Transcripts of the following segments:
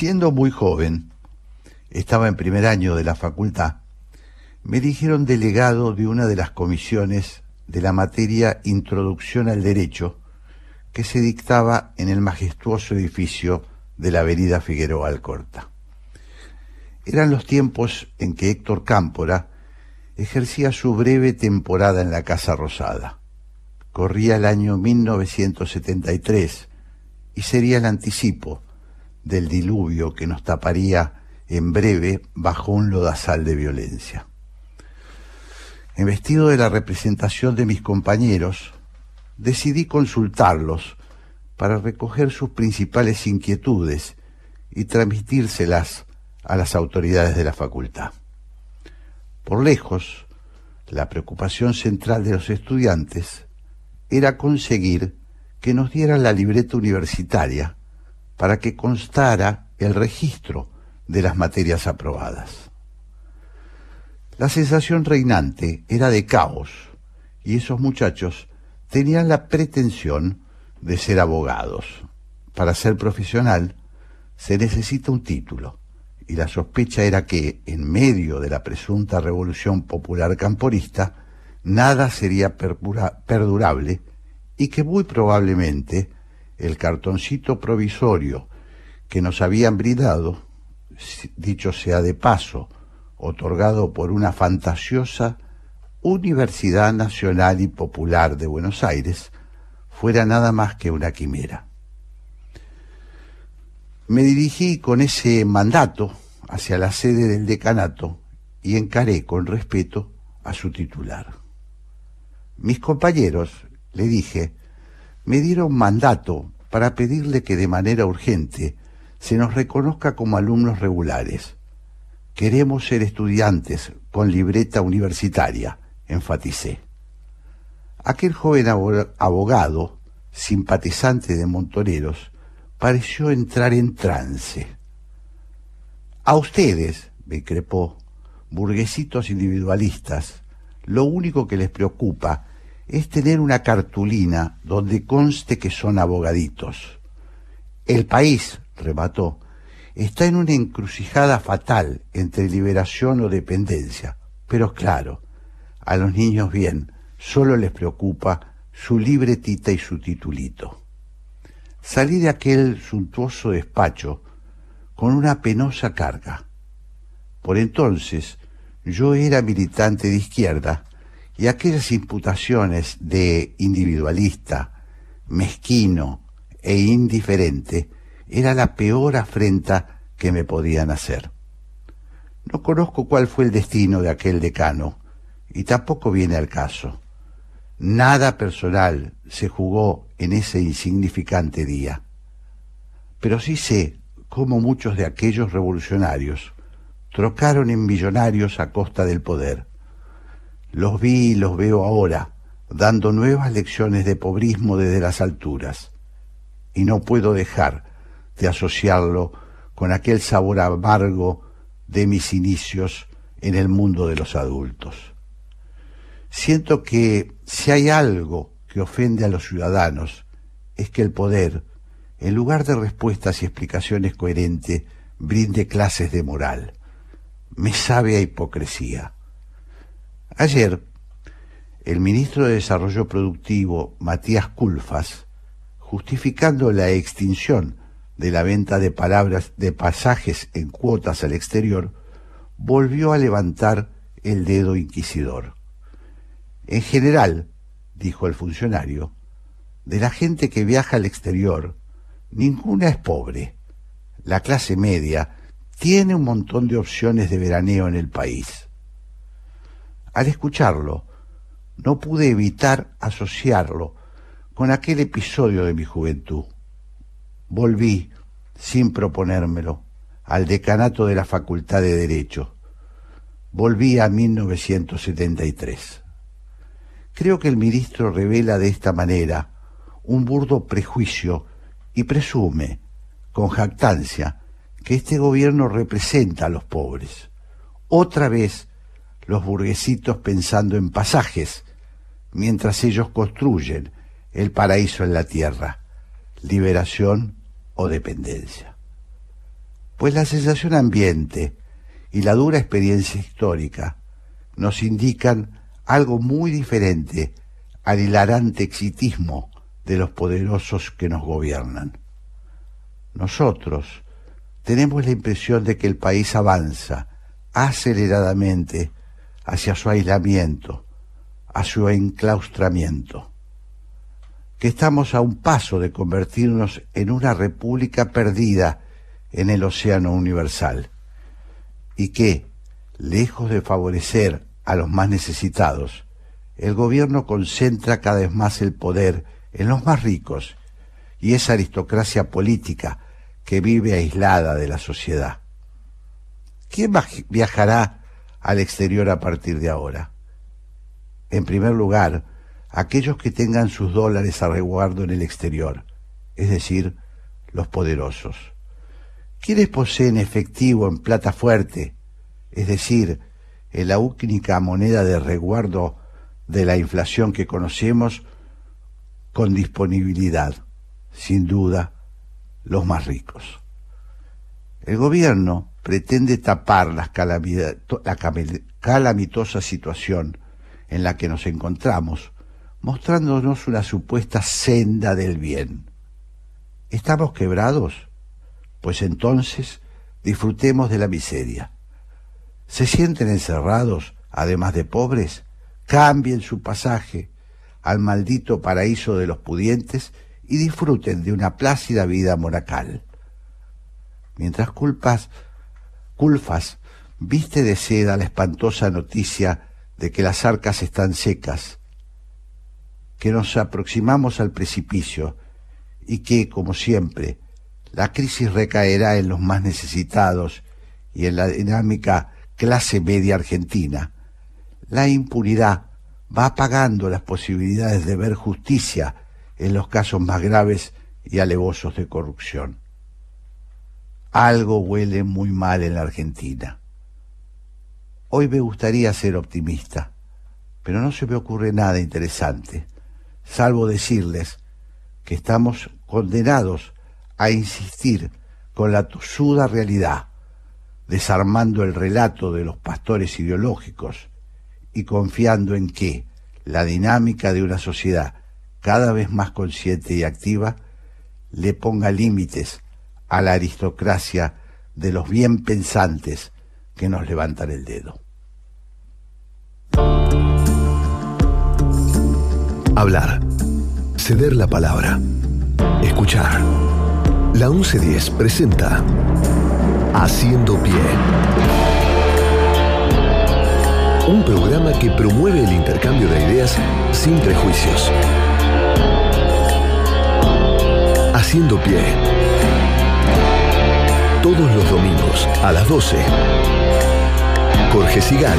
Siendo muy joven, estaba en primer año de la facultad, me eligieron delegado de una de las comisiones de la materia Introducción al Derecho que se dictaba en el majestuoso edificio de la avenida Figueroa Alcorta. Eran los tiempos en que Héctor Cámpora ejercía su breve temporada en la Casa Rosada. Corría el año 1973 y sería el anticipo del diluvio que nos taparía en breve bajo un lodazal de violencia. vestido de la representación de mis compañeros, decidí consultarlos para recoger sus principales inquietudes y transmitírselas a las autoridades de la facultad. Por lejos, la preocupación central de los estudiantes era conseguir que nos dieran la libreta universitaria para que constara el registro de las materias aprobadas. La sensación reinante era de caos y esos muchachos tenían la pretensión de ser abogados. Para ser profesional se necesita un título y la sospecha era que, en medio de la presunta revolución popular camporista, nada sería perdurable y que muy probablemente el cartoncito provisorio que nos habían brindado, dicho sea de paso, otorgado por una fantasiosa Universidad Nacional y Popular de Buenos Aires, fuera nada más que una quimera. Me dirigí con ese mandato hacia la sede del decanato y encaré con respeto a su titular. Mis compañeros, le dije, me dieron mandato para pedirle que de manera urgente se nos reconozca como alumnos regulares. Queremos ser estudiantes con libreta universitaria, enfaticé. Aquel joven abogado, simpatizante de Montoneros, pareció entrar en trance. A ustedes, me crepó, burguesitos individualistas, lo único que les preocupa es tener una cartulina donde conste que son abogaditos. El país, remató, está en una encrucijada fatal entre liberación o dependencia. Pero claro, a los niños bien, solo les preocupa su libretita y su titulito. Salí de aquel suntuoso despacho con una penosa carga. Por entonces yo era militante de izquierda y aquellas imputaciones de individualista, mezquino e indiferente era la peor afrenta que me podían hacer. No conozco cuál fue el destino de aquel decano, y tampoco viene al caso. Nada personal se jugó en ese insignificante día. Pero sí sé cómo muchos de aquellos revolucionarios trocaron en millonarios a costa del poder los vi y los veo ahora, dando nuevas lecciones de pobrismo desde las alturas. Y no puedo dejar de asociarlo con aquel sabor amargo de mis inicios en el mundo de los adultos. Siento que si hay algo que ofende a los ciudadanos, es que el poder, en lugar de respuestas y explicaciones coherentes, brinde clases de moral. Me sabe a hipocresía. Ayer, el ministro de Desarrollo Productivo, Matías Culfas, justificando la extinción de la venta de palabras de pasajes en cuotas al exterior, volvió a levantar el dedo inquisidor. En general, dijo el funcionario, de la gente que viaja al exterior, ninguna es pobre. La clase media tiene un montón de opciones de veraneo en el país. Al escucharlo, no pude evitar asociarlo con aquel episodio de mi juventud. Volví, sin proponérmelo, al decanato de la Facultad de Derecho. Volví a 1973. Creo que el ministro revela de esta manera un burdo prejuicio y presume, con jactancia, que este gobierno representa a los pobres. Otra vez los burguesitos pensando en pasajes, mientras ellos construyen el paraíso en la tierra, liberación o dependencia. pues la sensación ambiente y la dura experiencia histórica nos indican algo muy diferente al hilarante exitismo de los poderosos que nos gobiernan. Nosotros tenemos la impresión de que el país avanza aceleradamente hacia su aislamiento, a su enclaustramiento, que estamos a un paso de convertirnos en una república perdida en el océano universal, y que, lejos de favorecer a los más necesitados, el gobierno concentra cada vez más el poder en los más ricos. Y esa aristocracia política que vive aislada de la sociedad. ¿Quién viajará al exterior a partir de ahora? En primer lugar, aquellos que tengan sus dólares a resguardo en el exterior, es decir, los poderosos. ¿Quiénes poseen efectivo en plata fuerte, es decir, en la única moneda de resguardo de la inflación que conocemos, con disponibilidad, sin duda, los más ricos. El gobierno pretende tapar la calamitosa situación en la que nos encontramos, mostrándonos una supuesta senda del bien. ¿Estamos quebrados? Pues entonces disfrutemos de la miseria. ¿Se sienten encerrados, además de pobres? Cambien su pasaje al maldito paraíso de los pudientes y disfruten de una plácida vida monacal. Mientras culpas, culfas, viste de seda la espantosa noticia de que las arcas están secas, que nos aproximamos al precipicio y que, como siempre, la crisis recaerá en los más necesitados y en la dinámica clase media argentina. La impunidad va apagando las posibilidades de ver justicia en los casos más graves y alevosos de corrupción. Algo huele muy mal en la Argentina. Hoy me gustaría ser optimista, pero no se me ocurre nada interesante, salvo decirles que estamos condenados a insistir con la tosuda realidad, desarmando el relato de los pastores ideológicos y confiando en que la dinámica de una sociedad cada vez más consciente y activa le ponga límites a la aristocracia de los bien pensantes que nos levantan el dedo. Hablar. Ceder la palabra. Escuchar. La 1110 presenta Haciendo Pie. Un programa que promueve el intercambio de ideas sin prejuicios. Haciendo Pie. Todos los domingos a las 12. Jorge Sigal,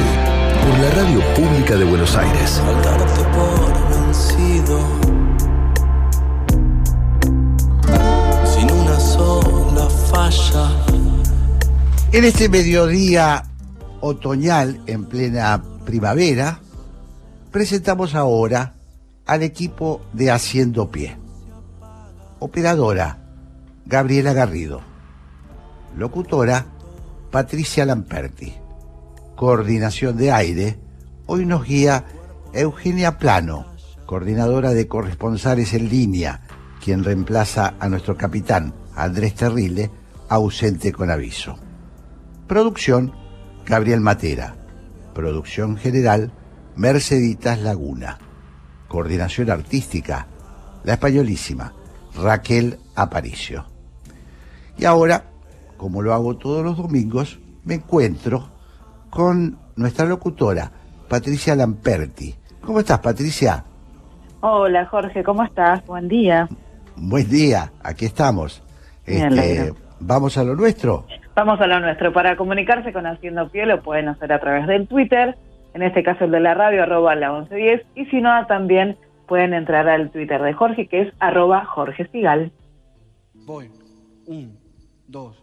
por la Radio Pública de Buenos Aires. En este mediodía otoñal, en plena primavera, presentamos ahora al equipo de Haciendo Pie. Operadora, Gabriela Garrido. Locutora, Patricia Lamperti. Coordinación de aire, hoy nos guía Eugenia Plano, coordinadora de corresponsales en línea, quien reemplaza a nuestro capitán, Andrés Terrile, ausente con aviso. Producción, Gabriel Matera. Producción general, Merceditas Laguna. Coordinación artística, la españolísima, Raquel Aparicio. Y ahora, como lo hago todos los domingos, me encuentro con nuestra locutora, Patricia Lamperti. ¿Cómo estás, Patricia? Hola, Jorge, ¿cómo estás? Buen día. Buen día, aquí estamos. Este, ¿Vamos a lo nuestro? Vamos a lo nuestro. Para comunicarse con Haciendo Pie lo pueden hacer a través del Twitter, en este caso el de la radio, arroba la 1110, y si no, también pueden entrar al Twitter de Jorge, que es arroba Jorge Sigal. Voy. Un, dos.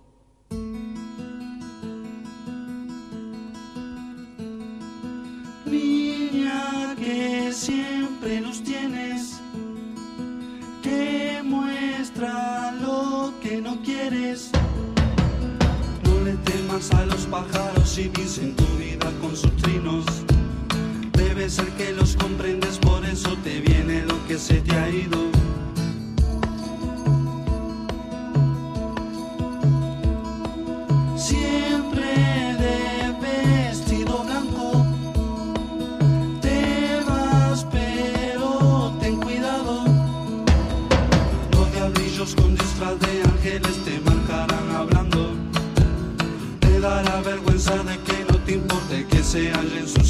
niña que siempre nos tienes, que muestra lo que no quieres. No le temas a los pájaros y piensen se haya ensuciado. Uy,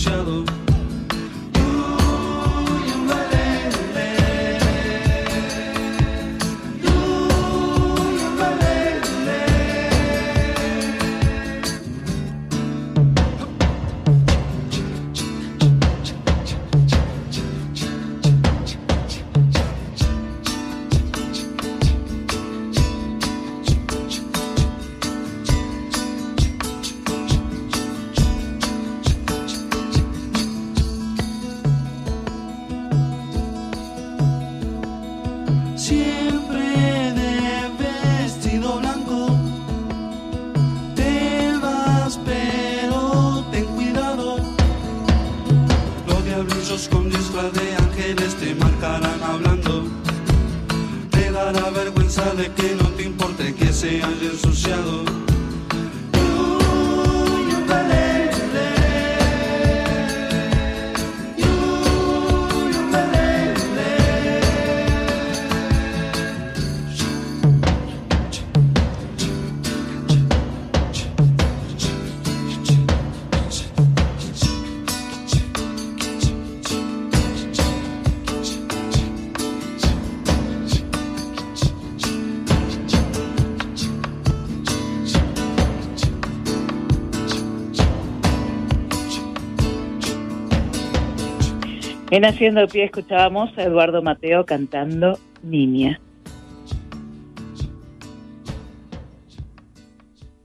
En Haciendo Pie escuchábamos a Eduardo Mateo cantando Niña.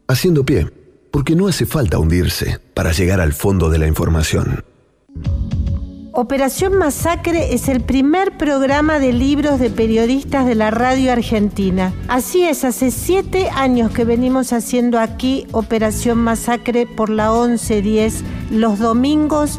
Haciendo pie, porque no hace falta hundirse para llegar al fondo de la información. Operación Masacre es el primer programa de libros de periodistas de la radio argentina. Así es, hace siete años que venimos haciendo aquí Operación Masacre por la 1110 los domingos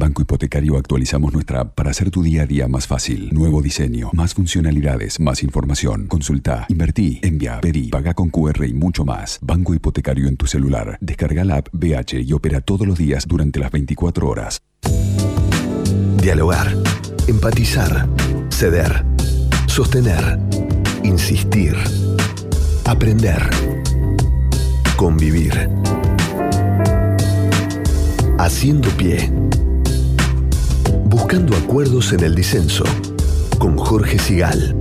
Banco Hipotecario actualizamos nuestra app para hacer tu día a día más fácil. Nuevo diseño, más funcionalidades, más información. Consulta, invertí, envía, pedí, paga con QR y mucho más. Banco Hipotecario en tu celular. Descarga la app BH y opera todos los días durante las 24 horas. Dialogar, empatizar, ceder, sostener, insistir, aprender, convivir. Haciendo pie. Buscando acuerdos en el disenso. Con Jorge Sigal.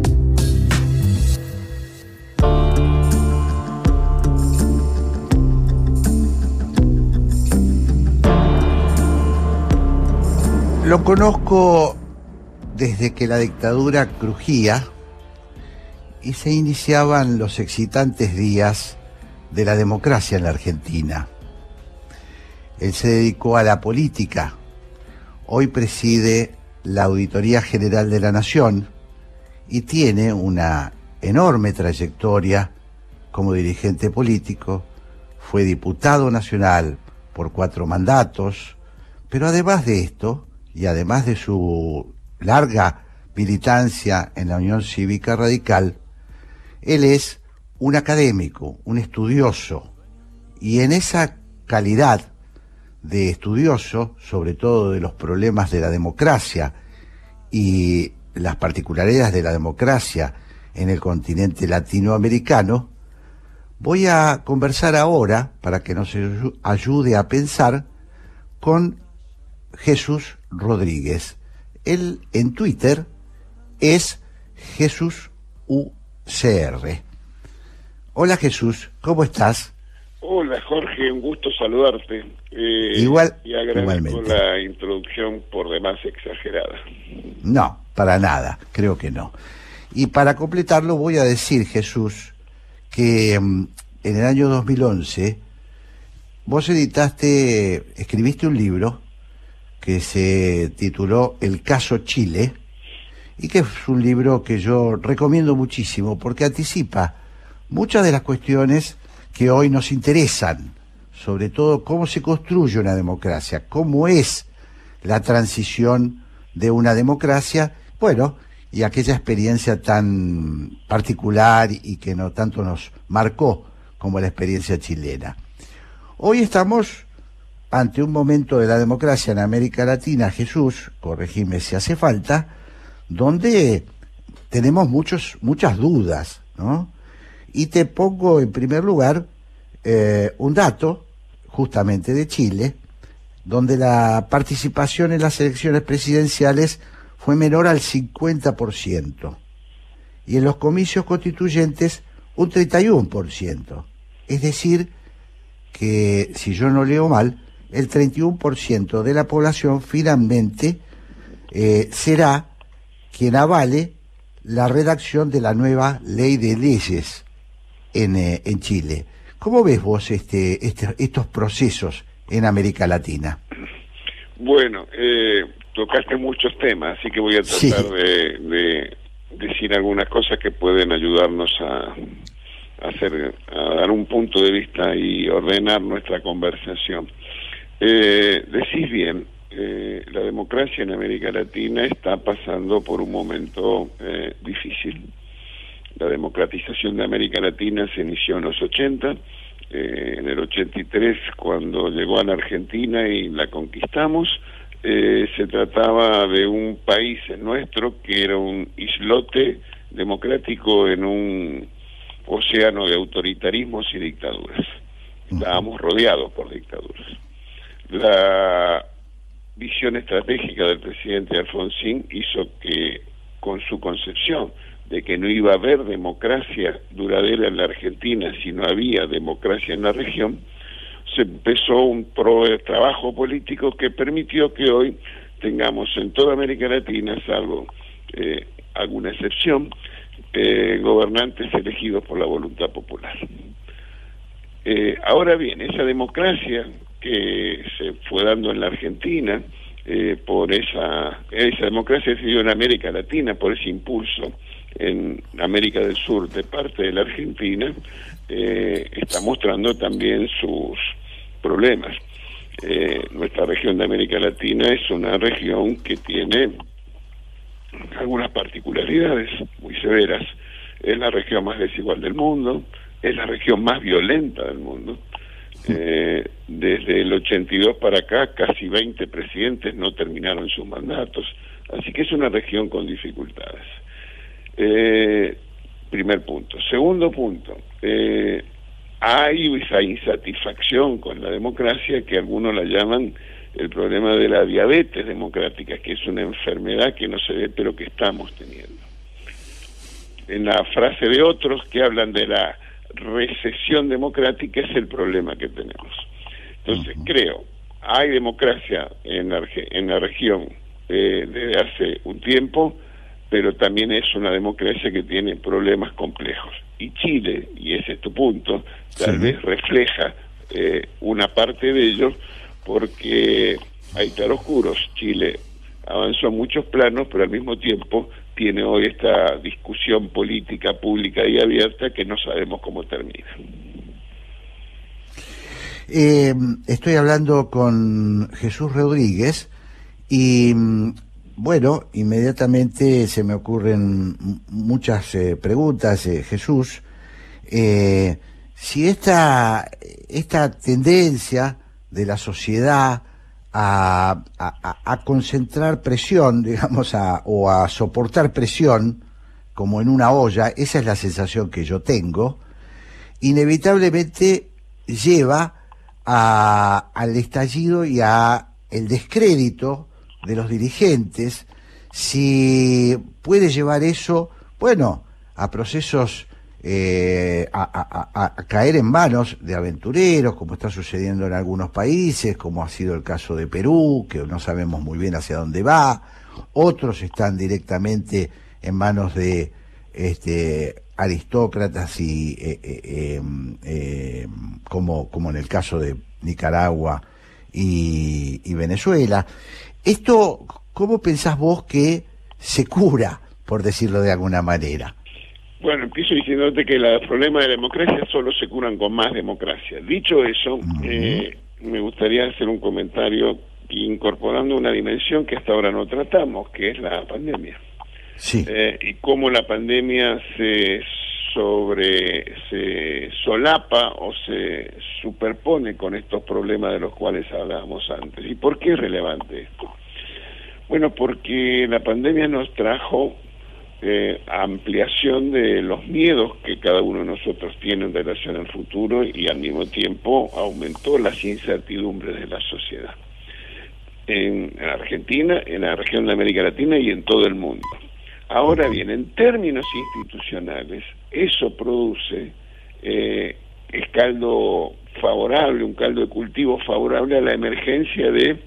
Lo conozco desde que la dictadura crujía y se iniciaban los excitantes días de la democracia en la Argentina. Él se dedicó a la política. Hoy preside la Auditoría General de la Nación y tiene una enorme trayectoria como dirigente político. Fue diputado nacional por cuatro mandatos, pero además de esto, y además de su larga militancia en la Unión Cívica Radical, él es un académico, un estudioso, y en esa calidad de estudioso, sobre todo de los problemas de la democracia y las particularidades de la democracia en el continente latinoamericano, voy a conversar ahora, para que nos ayude a pensar, con Jesús Rodríguez. Él en Twitter es Jesús UCR. Hola Jesús, ¿cómo estás? Hola Jorge, un gusto saludarte. Eh, Igual, y agradezco la introducción por demás exagerada. No, para nada, creo que no. Y para completarlo voy a decir, Jesús, que mm, en el año 2011 vos editaste, escribiste un libro que se tituló El caso Chile y que es un libro que yo recomiendo muchísimo porque anticipa muchas de las cuestiones que hoy nos interesan, sobre todo cómo se construye una democracia, cómo es la transición de una democracia, bueno, y aquella experiencia tan particular y que no tanto nos marcó como la experiencia chilena. Hoy estamos ante un momento de la democracia en América Latina, Jesús, corregime si hace falta, donde tenemos muchos, muchas dudas, ¿no? Y te pongo en primer lugar eh, un dato, justamente de Chile, donde la participación en las elecciones presidenciales fue menor al 50%, y en los comicios constituyentes un 31%. Es decir, que si yo no leo mal, el 31% de la población finalmente eh, será quien avale la redacción de la nueva ley de leyes en, eh, en Chile. ¿Cómo ves vos este, este, estos procesos en América Latina? Bueno, eh, tocaste muchos temas, así que voy a tratar de, decir algunas cosas que pueden ayudarnos a, hacer, a dar un punto de vista y ordenar nuestra conversación. Eh, decís bien, eh, la democracia en América Latina está pasando por un momento eh, difícil. La democratización de América Latina se inició en los 80, eh, en el 83 cuando llegó a la Argentina y la conquistamos, se trataba de un país nuestro que era un islote democrático en un océano de autoritarismos y dictaduras. Estábamos rodeados por dictaduras. La visión estratégica del presidente Alfonsín hizo que, con su concepción de que no iba a haber democracia duradera en la Argentina si no había democracia en la región, se empezó un trabajo político que permitió que hoy tengamos en toda América Latina, salvo eh, alguna excepción, eh, gobernantes elegidos por la voluntad popular. Eh, ahora bien, esa democracia que se fue dando en la Argentina eh, por esa, esa democracia se dio en América Latina, por ese impulso en América del Sur de parte de la Argentina, está mostrando también sus problemas. nuestra región de América Latina es una región que tiene algunas particularidades muy severas. Es la región más desigual del mundo, es la región más violenta del mundo. Eh, desde el 82 para acá, casi 20 presidentes no terminaron sus mandatos, así que es una región con dificultades. Eh, primer punto. Segundo punto, eh, hay esa insatisfacción con la democracia que algunos la llaman el problema de la diabetes democrática, que es una enfermedad que no se ve pero que estamos teniendo. En la frase de otros que hablan de la recesión democrática es el problema que tenemos. Entonces creo, hay democracia en la, en la región eh, desde hace un tiempo, pero también es una democracia que tiene problemas complejos. Y Chile, y ese es tu punto, tal vez refleja eh, una parte de ellos porque hay claroscuros. Chile avanzó en muchos planos, pero al mismo tiempo tiene hoy esta discusión política pública y abierta que no sabemos cómo termina. Eh, estoy hablando con Jesús Rodríguez y bueno, inmediatamente se me ocurren muchas eh, preguntas, eh, Jesús. si esta, esta tendencia de la sociedad a, concentrar presión, digamos, a, o a soportar presión, como en una olla, esa es la sensación que yo tengo, inevitablemente lleva al estallido y a el descrédito de los dirigentes, si puede llevar eso, bueno, a procesos eh, a, caer en manos de aventureros, como está sucediendo en algunos países, como ha sido el caso de Perú, que no sabemos muy bien hacia dónde va, otros están directamente en manos de este, aristócratas y eh, eh, em, em, como, como en el caso de Nicaragua y, y Venezuela. Esto, ¿cómo pensás vos que se cura, por decirlo de alguna manera? Bueno, empiezo diciéndote que los problemas de democracia solo se curan con más democracia. Dicho eso, eh, me gustaría hacer un comentario incorporando una dimensión que hasta ahora no tratamos, que es la pandemia. Sí. Eh, y cómo la pandemia se sobre se solapa o se superpone con estos problemas de los cuales hablábamos antes. ¿Y por qué es relevante esto? Bueno, porque la pandemia nos trajo eh, ampliación de los miedos que cada uno de nosotros tiene en relación al futuro y al mismo tiempo aumentó las incertidumbres de la sociedad. En, Argentina, en la región de América Latina y en todo el mundo. Ahora bien, en términos institucionales, eso produce eh, caldo favorable, un caldo de cultivo favorable a la emergencia de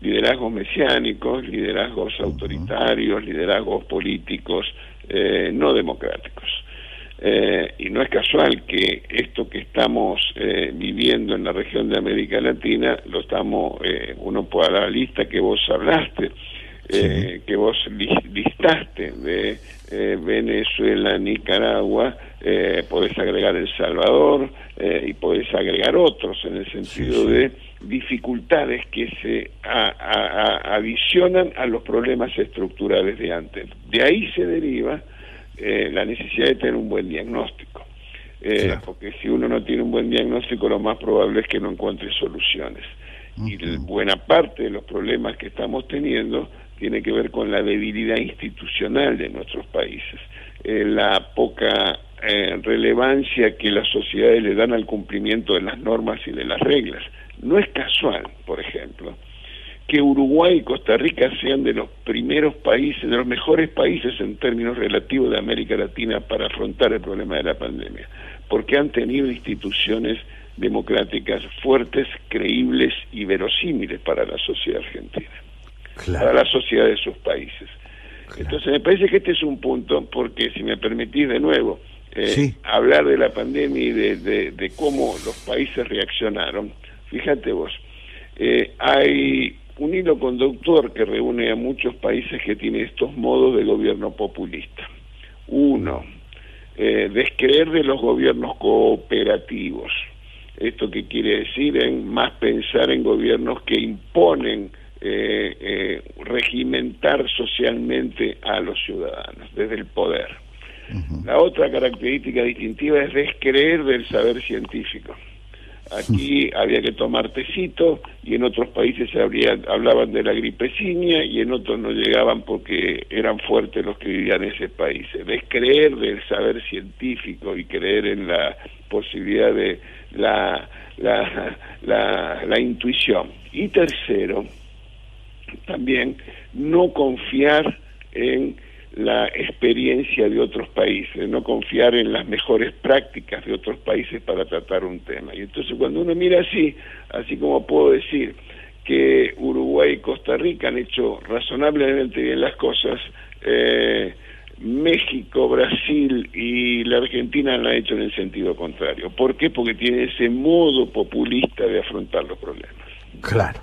liderazgos mesiánicos, liderazgos autoritarios, liderazgos políticos eh, no democráticos. Eh, y no es casual que esto que estamos eh, viviendo en la región de América Latina, lo estamos, uno puede dar la lista que vos hablaste, que vos listaste de Venezuela, Nicaragua, podés agregar El Salvador y podés agregar otros en el sentido de dificultades que se adicionan a los problemas estructurales de antes. De ahí se deriva eh, la necesidad de tener un buen diagnóstico. Eh, porque si uno no tiene un buen diagnóstico, lo más probable es que no encuentre soluciones. Y buena parte de los problemas que estamos teniendo tiene que ver con la debilidad institucional de nuestros países, eh, la poca relevancia que las sociedades le dan al cumplimiento de las normas y de las reglas. No es casual, por ejemplo, que Uruguay y Costa Rica sean de los primeros países, de los mejores países en términos relativos de América Latina para afrontar el problema de la pandemia, porque han tenido instituciones democráticas fuertes, creíbles y verosímiles para la sociedad argentina, para la sociedad de sus países. Entonces me parece que este es un punto, porque si me permitís de nuevo, eh, hablar de la pandemia y de cómo los países reaccionaron, Fíjate vos, eh, hay un hilo conductor que reúne a muchos países que tiene estos modos de gobierno populista. Uno, eh, descreer de los gobiernos cooperativos. Esto que quiere decir en más pensar en gobiernos que imponen eh, regimentar socialmente a los ciudadanos desde el poder. La otra característica distintiva es descreer del saber científico. Aquí había que tomar tecito y en otros países se hablaban de la gripecinia y en otros no llegaban porque eran fuertes los que vivían en ese país. Es creer del saber científico y creer en la posibilidad de la, la, la, la intuición. Y tercero, también no confiar en la experiencia de otros países, no confiar en las mejores prácticas de otros países para tratar un tema. Y entonces cuando uno mira así, así como puedo decir que Uruguay y Costa Rica han hecho razonablemente bien las cosas, eh, México, Brasil y la Argentina han hecho en el sentido contrario. ¿Por qué? Porque tiene ese modo populista de afrontar los problemas. Claro.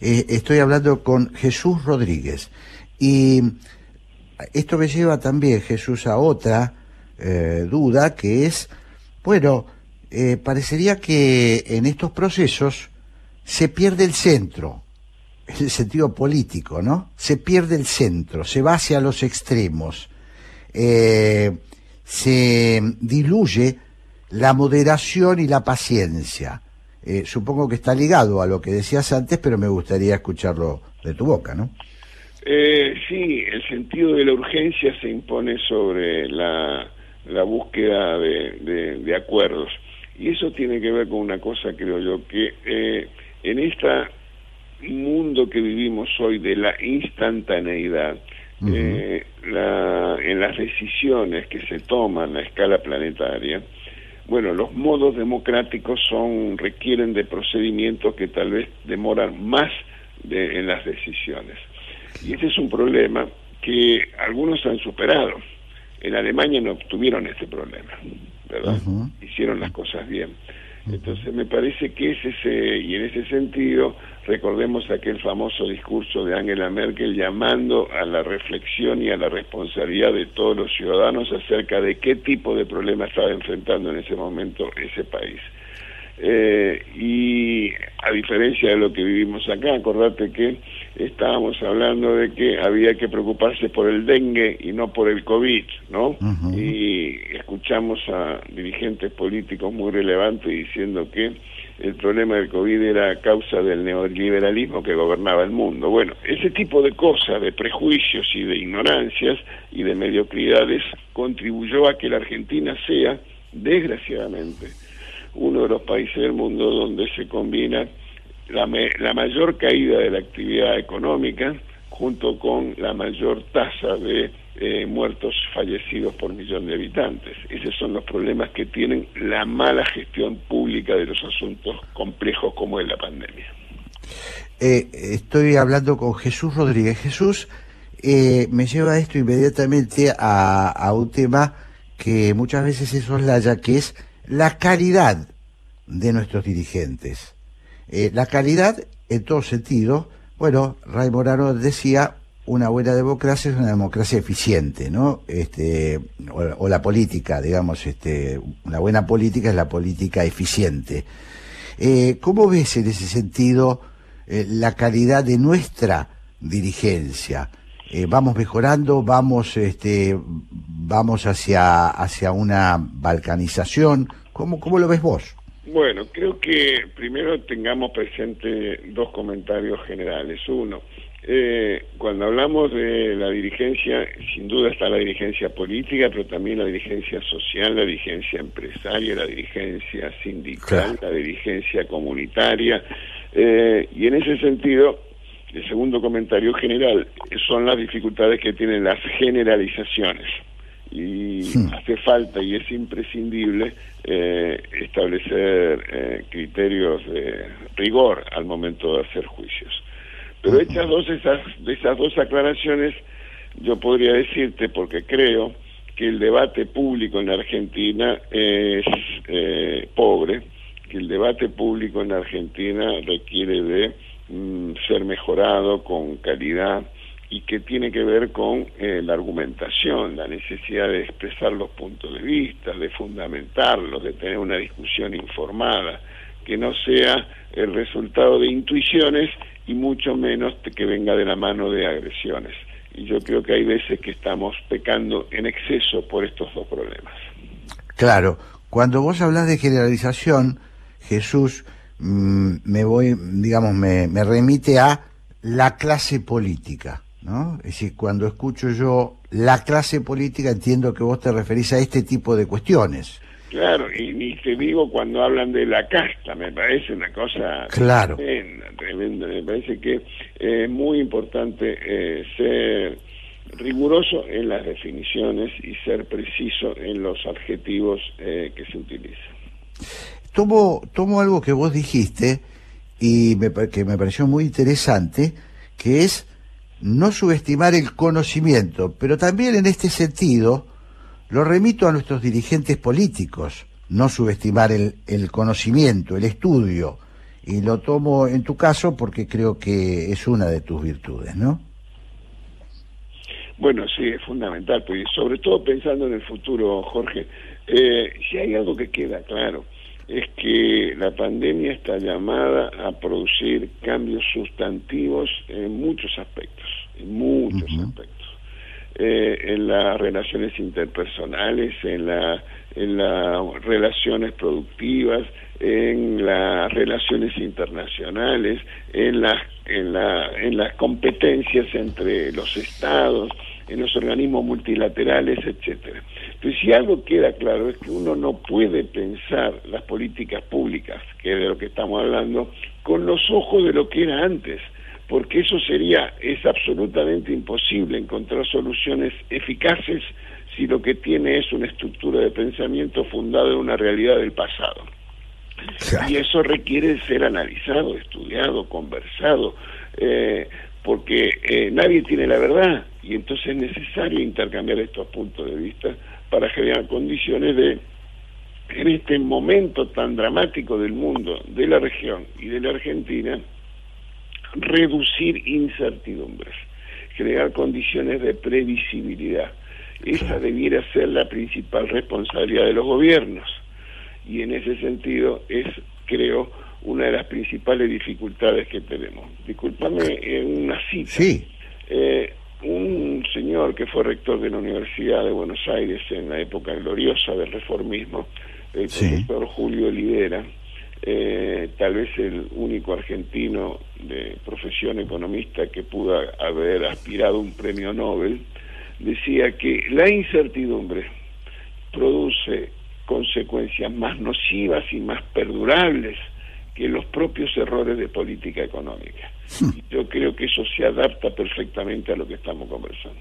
Eh, estoy hablando con Jesús Rodríguez y esto me lleva también, Jesús, a otra eh, duda, que es, bueno, eh, parecería que en estos procesos se pierde el centro, en el sentido político, ¿no? Se pierde el centro, se va hacia los extremos, eh, se diluye la moderación y la paciencia. Supongo que está ligado a lo que decías antes, pero me gustaría escucharlo de tu boca, ¿no? Eh, sí, el sentido de la urgencia se impone sobre la, la búsqueda de, de, acuerdos. Y eso tiene que ver con una cosa, creo yo, que eh, en este mundo que vivimos hoy de la instantaneidad, eh, en las decisiones que se toman a escala planetaria, bueno, los modos democráticos son requieren de procedimientos que tal vez demoran más en las decisiones. Y ese es un problema que algunos han superado. En Alemania no tuvieron ese problema, ¿verdad? Hicieron las cosas bien. Entonces me parece que es ese, y en ese sentido, recordemos aquel famoso discurso de Angela Merkel llamando a la reflexión y a la responsabilidad de todos los ciudadanos acerca de qué tipo de problema estaba enfrentando en ese momento ese país. Eh, y a diferencia de lo que vivimos acá, acordate que estábamos hablando de que había que preocuparse por el dengue y no por el COVID, ¿no? Y escuchamos a dirigentes políticos muy relevantes diciendo que el problema del COVID era causa del neoliberalismo que gobernaba el mundo. Bueno, ese tipo de cosas, de prejuicios y de ignorancias y de mediocridades contribuyó a que la Argentina sea, desgraciadamente, uno de los países del mundo donde se combina la, mayor caída de la actividad económica junto con la mayor tasa de eh, muertos fallecidos por millón de habitantes. Esos son los problemas que tienen la mala gestión pública de los asuntos complejos como es la pandemia. Eh, estoy hablando con Jesús Rodríguez. Jesús eh, me lleva esto inmediatamente a, a un tema que muchas veces se soslaya, que es la calidad de nuestros dirigentes. Eh, la calidad en todo sentido, bueno, Ray Morano decía, una buena democracia es una democracia eficiente, ¿no? Este, o, la política, digamos, este, una buena política es la política eficiente. Eh, ¿Cómo ves en ese sentido eh, la calidad de nuestra dirigencia? vamos mejorando, vamos, este, vamos hacia, hacia una balcanización. ¿Cómo, ¿Cómo lo ves vos? Bueno, creo que primero tengamos presente dos comentarios generales. Uno, eh, cuando hablamos de la dirigencia, sin duda está la dirigencia política, pero también la dirigencia social, la dirigencia empresaria, la dirigencia sindical, la dirigencia comunitaria. Eh, y en ese sentido, el segundo comentario general son las dificultades que tienen las generalizaciones y hace falta y es imprescindible eh, establecer eh, criterios de rigor al momento de hacer juicios. Pero hechas dos esas, de esas dos aclaraciones, yo podría decirte, porque creo que el debate público en la Argentina es eh, pobre, que el debate público en la Argentina requiere de mm, ser mejorado con calidad, y que tiene que ver con eh, la argumentación, la necesidad de expresar los puntos de vista, de fundamentarlos, de tener una discusión informada, que no sea el resultado de intuiciones y mucho menos que venga de la mano de agresiones. Y yo creo que hay veces que estamos pecando en exceso por estos dos problemas. Claro, cuando vos hablas de generalización, Jesús, mm, me voy, digamos, me remite a la clase política. ¿No? Es decir, cuando escucho yo la clase política entiendo que vos te referís a este tipo de cuestiones. Claro, y ni te digo cuando hablan de la casta, me parece una cosa claro. tremenda, Me parece que es muy importante eh, ser riguroso en las definiciones y ser preciso en los adjetivos eh, que se utilizan. Tomo, tomo algo que vos dijiste y me, que me pareció muy interesante, que es no subestimar el conocimiento, pero también en este sentido lo remito a nuestros dirigentes políticos, no subestimar el, el conocimiento, el estudio, y lo tomo en tu caso porque creo que es una de tus virtudes, ¿no? Bueno, sí, es fundamental, pues sobre todo pensando en el futuro, Jorge, eh, si hay algo que queda claro, es que la pandemia está llamada a producir cambios sustantivos en muchos aspectos, en muchos aspectos. Eh, en las relaciones interpersonales, en, la, en las relaciones productivas, en las relaciones internacionales, en las, en, la, en las competencias entre los estados, en los organismos multilaterales, etcétera. Entonces, si algo queda claro es que uno no puede pensar las políticas públicas, que es de lo que estamos hablando, con los ojos de lo que era antes, porque eso sería, es absolutamente imposible encontrar soluciones eficaces si lo que tiene es una estructura de pensamiento fundada en una realidad del pasado. Y eso requiere ser analizado, estudiado, conversado, eh, porque eh, nadie tiene la verdad y entonces es necesario intercambiar estos puntos de vista para generar condiciones de, en este momento tan dramático del mundo, de la región y de la Argentina, reducir incertidumbres, crear condiciones de previsibilidad. Esa debiera ser la principal responsabilidad de los gobiernos y en ese sentido es, creo, una de las principales dificultades que tenemos. Discúlpame en una cita. Sí. Eh, un señor que fue rector de la Universidad de Buenos Aires en la época gloriosa del reformismo, el profesor Julio Olivera, eh, tal vez el único argentino de profesión economista que pudo haber aspirado un premio Nobel, decía que la incertidumbre produce consecuencias más nocivas y más perdurables que los propios errores de política económica. Hmm. Yo creo que eso se adapta perfectamente a lo que estamos conversando.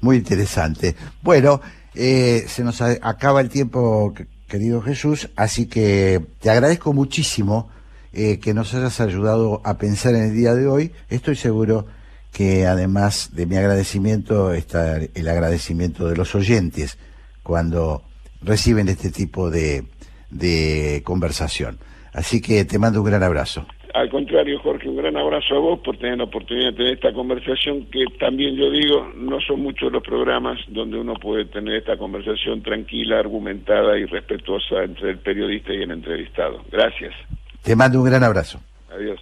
Muy interesante. Bueno, eh, se nos acaba el tiempo, querido Jesús, así que te agradezco muchísimo eh, que nos hayas ayudado a pensar en el día de hoy. Estoy seguro que además de mi agradecimiento está el agradecimiento de los oyentes cuando reciben este tipo de, de conversación. Así que te mando un gran abrazo. Al contrario, Jorge, abrazo a vos por tener la oportunidad de tener esta conversación, que también yo digo, no son muchos los programas donde uno puede tener esta conversación tranquila, argumentada y respetuosa entre el periodista y el entrevistado. Gracias. Te mando un gran abrazo. Adiós.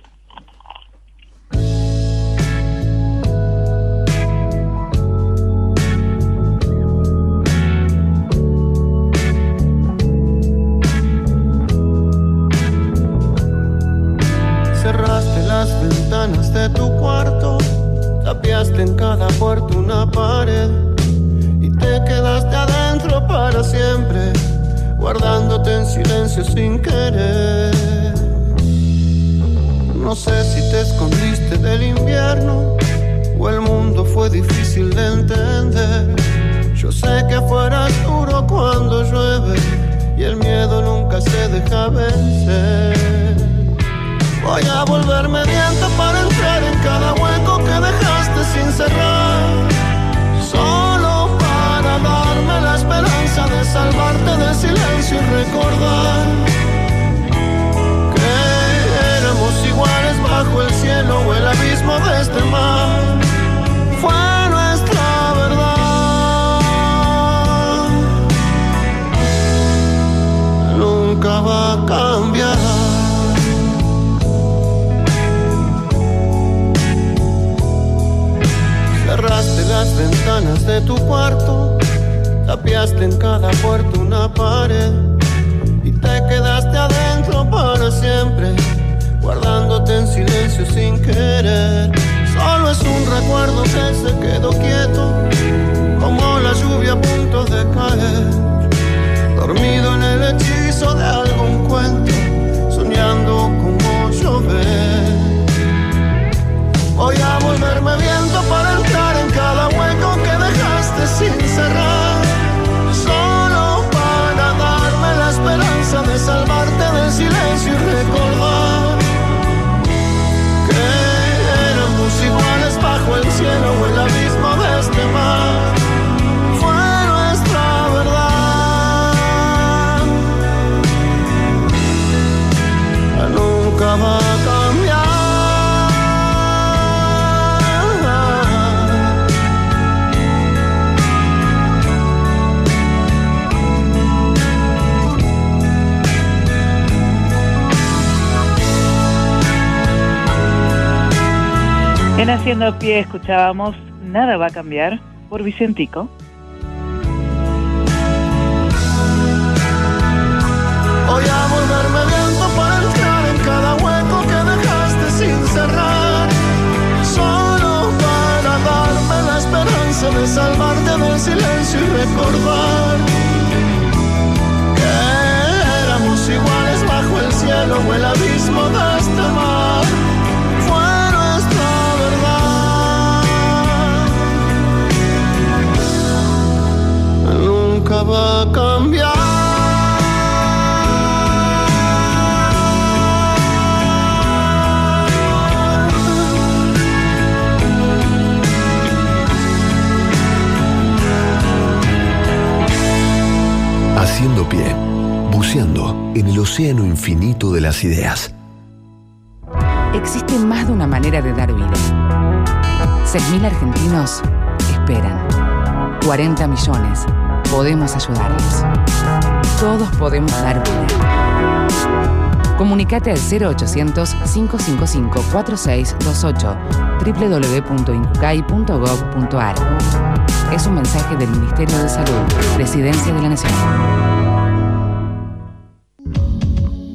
Guardándote en silencio sin querer. No sé si te escondiste del invierno o el mundo fue difícil de entender. Yo sé que afuera es duro cuando llueve y el miedo nunca se deja vencer. Voy a volverme diente para entrar en cada hueco que dejaste sin cerrar. Salvarte del silencio y recordar que éramos iguales bajo el cielo o el abismo de este mar. Fue nuestra verdad. Nunca va a cambiar. Cerraste las ventanas de tu cuarto, tapiaste en cada puerta una pared y te quedaste adentro para siempre, guardándote en silencio sin querer. Solo es un recuerdo que se quedó quieto, como la lluvia a punto de caer, dormido en el En Haciendo Pie escuchábamos Nada va a cambiar por Vicentico. Voy a volverme viento para entrar en cada hueco que dejaste sin cerrar. Solo para darme la esperanza de salvarte del silencio y recordar que éramos iguales bajo el cielo o el abismo de este mar. Nunca va a cambiar. Haciendo pie, buceando en el océano infinito de las ideas. Existe más de una manera de dar vida. 6.000 argentinos esperan. 40 millones. Podemos ayudarles. Todos podemos dar vida. Comunicate al 0800-555-4628 www.incucay.gov.ar Es un mensaje del Ministerio de Salud, Presidencia de la Nación.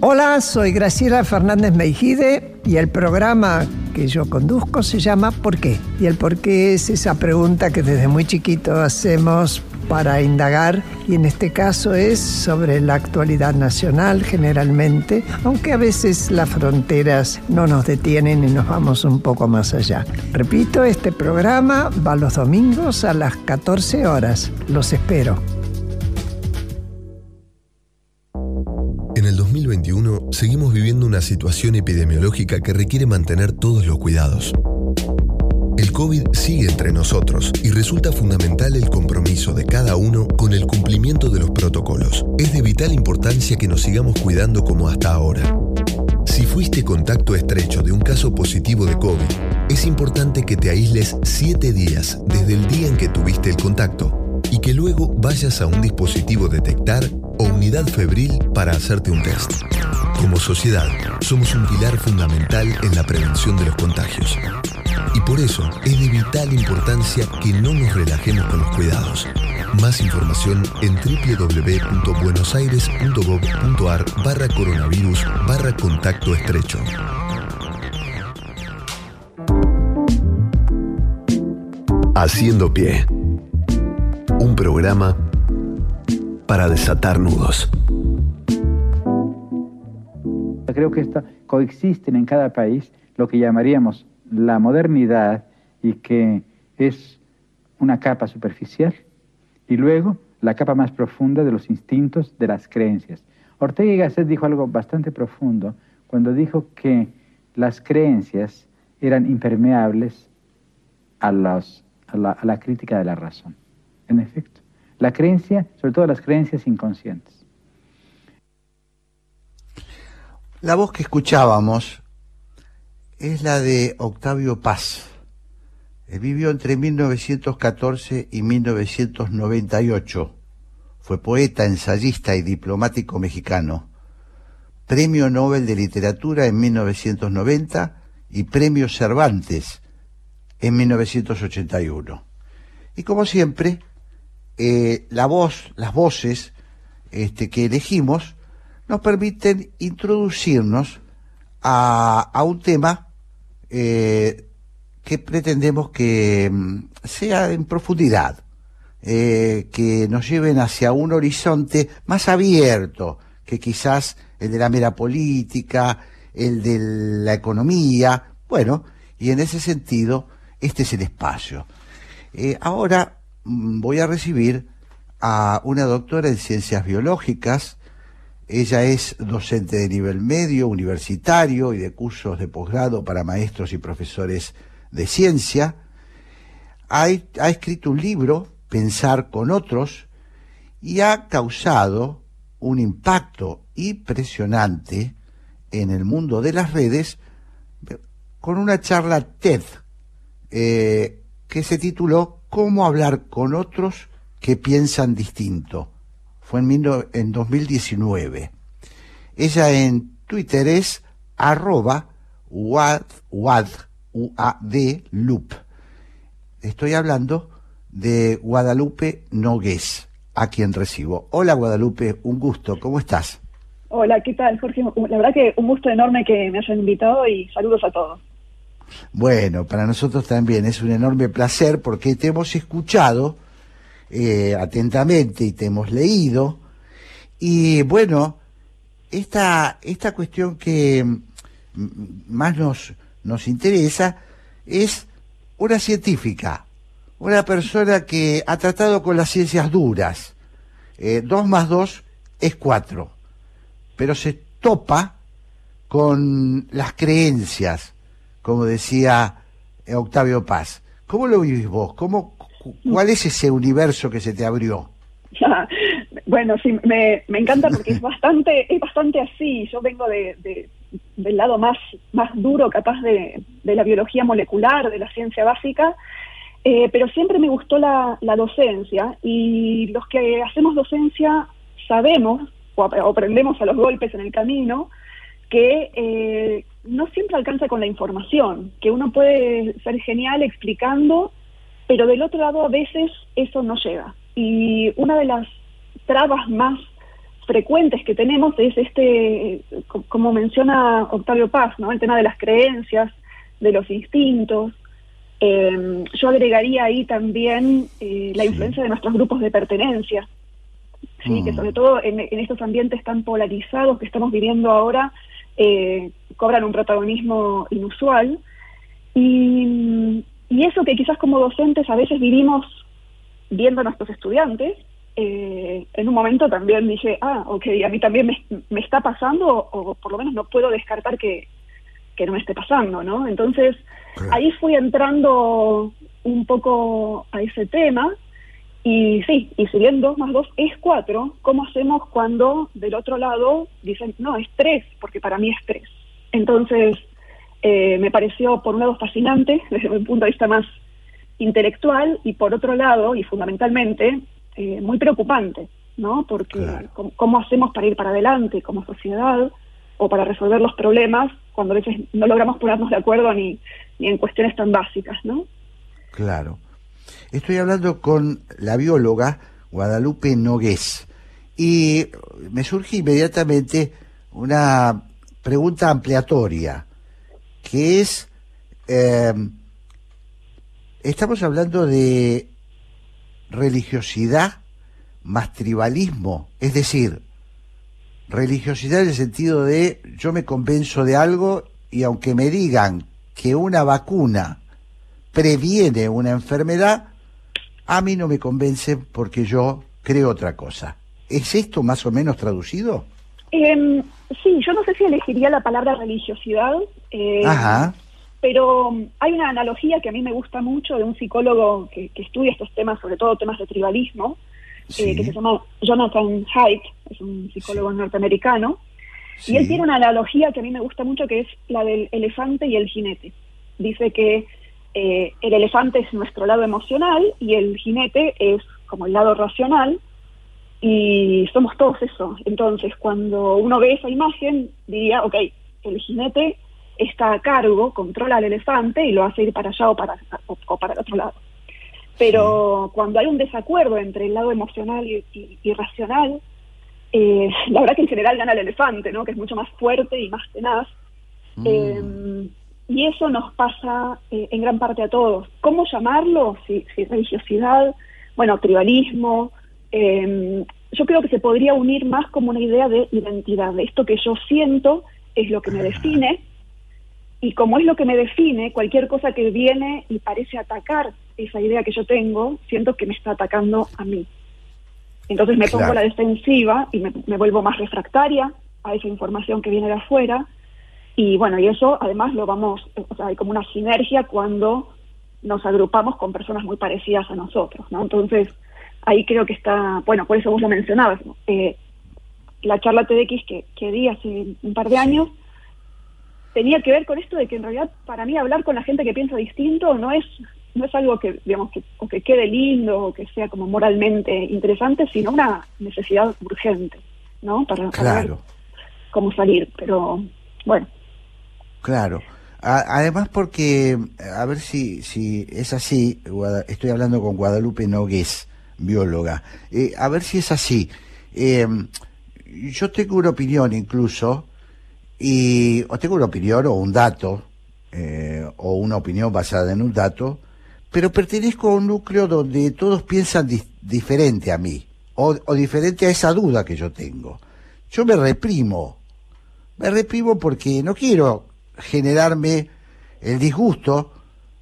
Hola, soy Graciela Fernández Meijide y el programa que yo conduzco se llama ¿Por qué? Y el por qué es esa pregunta que desde muy chiquito hacemos para indagar y en este caso es sobre la actualidad nacional generalmente, aunque a veces las fronteras no nos detienen y nos vamos un poco más allá. Repito, este programa va los domingos a las 14 horas. Los espero. En el 2021 seguimos viviendo una situación epidemiológica que requiere mantener todos los cuidados. El COVID sigue entre nosotros y resulta fundamental el compromiso de cada uno con el cumplimiento de los protocolos. Es de vital importancia que nos sigamos cuidando como hasta ahora. Si fuiste contacto estrecho de un caso positivo de COVID, es importante que te aísles 7 días desde el día en que tuviste el contacto y que luego vayas a un dispositivo detectar o unidad febril para hacerte un test. Como sociedad, somos un pilar fundamental en la prevención de los contagios. Y por eso es de vital importancia que no nos relajemos con los cuidados. Más información en www.buenosaires.gov.ar barra coronavirus barra contacto estrecho. Haciendo pie. Un programa para desatar nudos. Creo que coexisten en cada país lo que llamaríamos la modernidad y que es una capa superficial y luego la capa más profunda de los instintos, de las creencias. Ortega y Gasset dijo algo bastante profundo cuando dijo que las creencias eran impermeables a, la, a la crítica de la razón. En efecto, la creencia, sobre todo las creencias inconscientes. La voz que escuchábamos es la de Octavio Paz. Él vivió entre 1914 y 1998. Fue poeta, ensayista y diplomático mexicano. Premio Nobel de Literatura en 1990 y Premio Cervantes en 1981. Y como siempre, eh, la voz, las voces este, que elegimos nos permiten introducirnos a un tema eh, que pretendemos que mm, sea en profundidad, eh, que nos lleven hacia un horizonte más abierto que quizás el de la mera política, el de la economía, bueno, y en ese sentido, este es el espacio. Eh, ahora mm, voy a recibir a una doctora en ciencias biológicas, ella es docente de nivel medio, universitario y de cursos de posgrado para maestros y profesores de ciencia. Ha, escrito un libro, Pensar con otros, y ha causado un impacto impresionante en el mundo de las redes con una charla TED eh, que se tituló Cómo hablar con otros que piensan distinto fue en, en 2019. Ella en Twitter es arroba wad, wad, loop. Estoy hablando de Guadalupe Nogués, a quien recibo. Hola Guadalupe, un gusto, ¿cómo estás? Hola, ¿qué tal Jorge? La verdad que un gusto enorme que me hayan invitado y saludos a todos. Bueno, para nosotros también es un enorme placer porque te hemos escuchado eh, atentamente y te hemos leído. Y bueno, esta, esta cuestión que más nos, nos interesa es una científica, una persona que ha tratado con las ciencias duras, 2 más 2 es 4, pero se topa con las creencias, como decía Octavio Paz. ¿Cómo lo vivís vos? ¿Cómo, ¿Cuál es ese universo que se te abrió? bueno, sí, me, me encanta porque es bastante, es bastante así. Yo vengo de, del lado más, más duro, capaz de, de, la biología molecular, de la ciencia básica, eh, pero siempre me gustó la, la, docencia y los que hacemos docencia sabemos o, aprendemos a los golpes en el camino que eh, no siempre alcanza con la información, que uno puede ser genial explicando, pero del otro lado a veces eso no llega. Y una de las trabas más frecuentes que tenemos es este, como menciona Octavio Paz, ¿no? el tema de las creencias, de los instintos. Eh, yo agregaría ahí también eh, la influencia de nuestros grupos de pertenencia, ¿sí? que mm. sobre todo en, estos ambientes tan polarizados que estamos viviendo ahora, eh, cobran un protagonismo inusual. Y, y eso que quizás como docentes a veces vivimos viendo a nuestros estudiantes, eh, en un momento también dije, ah, ok, a mí también me, me está pasando, o, por lo menos no puedo descartar que, que no me esté pasando, ¿no? Entonces, ahí fui entrando un poco a ese tema, y sí, y si bien 2 más 2 es 4, ¿cómo hacemos cuando del otro lado dicen, no, es 3, porque para mí es 3? Entonces, eh, me pareció por un lado fascinante, desde un punto de vista más intelectual, y por otro lado, y fundamentalmente, eh, muy preocupante, ¿no? Porque ¿cómo, hacemos para ir para adelante como sociedad o para resolver los problemas cuando a veces no logramos ponernos de acuerdo ni, ni en cuestiones tan básicas, ¿no? Claro. Estoy hablando con la bióloga Guadalupe Nogués y me surge inmediatamente una pregunta ampliatoria, que es, eh, estamos hablando de religiosidad más tribalismo, es decir, religiosidad en el sentido de yo me convenzo de algo y aunque me digan que una vacuna previene una enfermedad, a mí no me convence porque yo creo otra cosa. ¿Es esto más o menos traducido? Eh, sí, yo no sé si elegiría la palabra religiosidad. Eh, Ajá. Pero um, hay una analogía que a mí me gusta mucho de un psicólogo que, estudia estos temas, sobre todo temas de tribalismo, eh, que se llama Jonathan Haidt, es un psicólogo norteamericano, y él tiene una analogía que a mí me gusta mucho que es la del elefante y el jinete. Dice que eh, el elefante es nuestro lado emocional y el jinete es como el lado racional y somos todos eso. Entonces, cuando uno ve esa imagen, diría, ok, el jinete está a cargo, controla al elefante y lo hace ir para allá o para, o, para el otro lado. Pero cuando hay un desacuerdo entre el lado emocional y, racional, eh, la verdad que en general gana el elefante, ¿no? que es mucho más fuerte y más tenaz. Mm. Eh, y eso nos pasa eh, en gran parte a todos. ¿Cómo llamarlo? Si, si religiosidad, bueno, tribalismo. Yo creo que se podría unir más como una idea de identidad, de esto que yo siento es lo que me define y como es lo que me define, cualquier cosa que viene y parece atacar esa idea que yo tengo, siento que me está atacando a mí. Entonces me pongo a la defensiva y me, vuelvo más refractaria a esa información que viene de afuera. Y bueno, y eso además lo vamos, o sea, hay como una sinergia cuando nos agrupamos con personas muy parecidas a nosotros, ¿no? Entonces, ahí creo que está, bueno, por eso vos lo mencionabas, eh, la charla TDX que, que di hace un par de años, tenía que ver con esto de que en realidad para mí hablar con la gente que piensa distinto no es no es algo que digamos que, o que quede lindo o que sea como moralmente interesante sino una necesidad urgente no para, claro. cómo salir pero bueno. Claro. Además porque a ver si si es así estoy hablando con Guadalupe Nogués bióloga. Eh, a ver si es así. Eh, yo tengo una opinión incluso y o tengo una opinión o un dato, eh, o una opinión basada en un dato, pero pertenezco a un núcleo donde todos piensan diferente a mí, o, diferente a esa duda que yo tengo. Yo me reprimo, me reprimo porque no quiero generarme el disgusto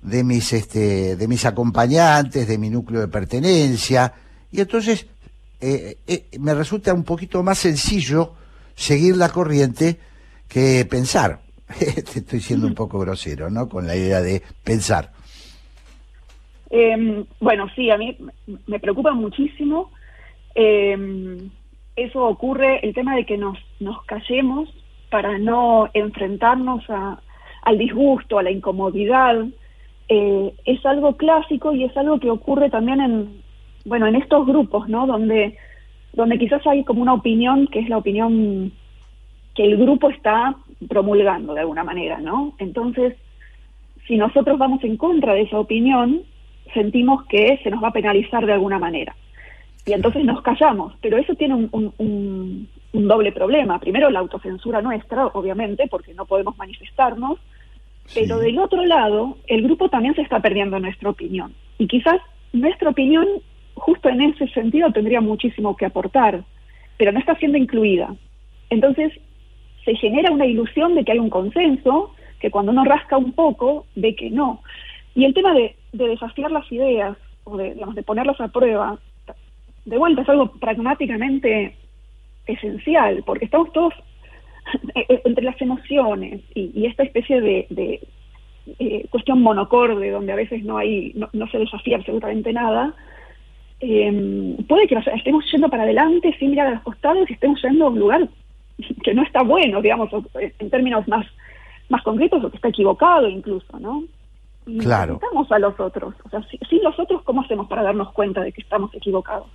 de mis este de mis acompañantes, de mi núcleo de pertenencia, y entonces eh, eh, me resulta un poquito más sencillo seguir la corriente que pensar. Estoy siendo un poco grosero, ¿no? Con la idea de pensar. Em, bueno, sí, a mí me preocupa muchísimo. Em, eso ocurre, el tema de que nos, nos callemos para no enfrentarnos a, al disgusto, a la incomodidad, eh, es algo clásico y es algo que ocurre también en, bueno, en estos grupos, ¿no? Donde, donde quizás hay como una opinión que es la opinión que el grupo está promulgando de alguna manera, ¿no? Entonces, si nosotros vamos en contra de esa opinión, sentimos que se nos va a penalizar de alguna manera. Y entonces nos callamos, pero eso tiene un, un, doble problema. Primero, la autocensura nuestra, obviamente, porque no podemos manifestarnos, pero del otro lado, el grupo también se está perdiendo nuestra opinión. Y quizás nuestra opinión, justo en ese sentido, tendría muchísimo que aportar, pero no está siendo incluida. Entonces, se genera una ilusión de que hay un consenso, que cuando uno rasca un poco, ve que no. Y el tema de, desafiar las ideas, o de, digamos, de ponerlas a prueba, de vuelta es algo pragmáticamente esencial, porque estamos todos entre las emociones y, esta especie de, eh, cuestión monocorde, donde a veces no hay, no, se desafía absolutamente nada, puede que nos estemos yendo para adelante sin mirar a los costados y estemos yendo a un lugar que no está bueno, digamos, en términos más, más concretos, o que está equivocado incluso, ¿no? Y claro. necesitamos a los otros. O sea, sin los otros, ¿cómo hacemos para darnos cuenta de que estamos equivocados?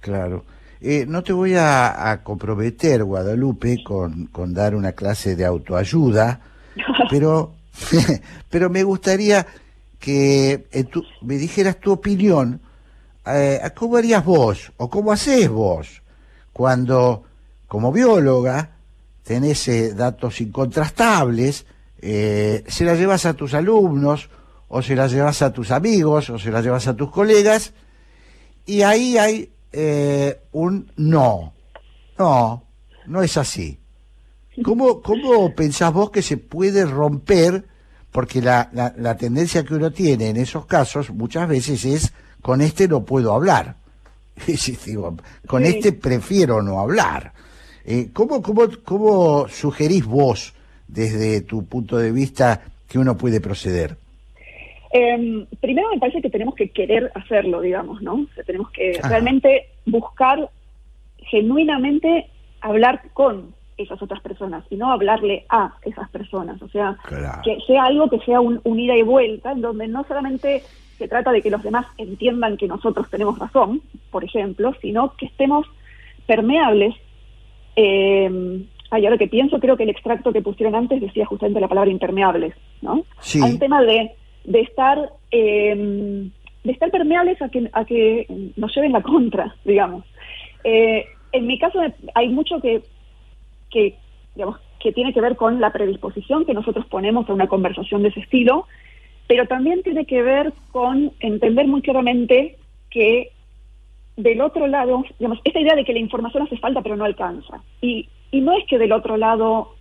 Claro. Eh, no te voy a, comprometer, Guadalupe, con, con, dar una clase de autoayuda, pero, pero me gustaría que eh, me dijeras tu opinión. Eh, ¿Cómo harías vos o cómo haces vos cuando, como bióloga, tenés datos incontrastables, se las llevas a tus alumnos o se las llevas a tus amigos o se las llevas a tus colegas y ahí hay eh, un no. No, no es así. ¿Cómo, ¿Cómo pensás vos que se puede romper? Porque la, la, tendencia que uno tiene en esos casos muchas veces es, con este no puedo hablar. con este prefiero no hablar. Eh, ¿cómo, cómo, ¿Cómo sugerís vos, desde tu punto de vista, que uno puede proceder? Eh, primero me parece que tenemos que querer hacerlo, digamos, ¿no? tenemos que realmente buscar genuinamente hablar con esas otras personas y no hablarle a esas personas. O sea, que sea algo que sea un, ida y vuelta, en donde no solamente se trata de que los demás entiendan que nosotros tenemos razón, por ejemplo, sino que estemos permeables. Eh, ay, ahora que pienso, creo que el extracto que pusieron antes decía justamente la palabra impermeables, ¿no? Sí. Hay un tema de de estar eh, de estar permeables a que, a que nos lleven la contra, digamos. Eh, en mi caso hay mucho que, que, digamos, que tiene que ver con la predisposición que nosotros ponemos a una conversación de ese estilo, pero también tiene que ver con entender muy claramente que del otro lado, digamos, esta idea de que la información hace falta pero no alcanza. Y, y no es que del otro lado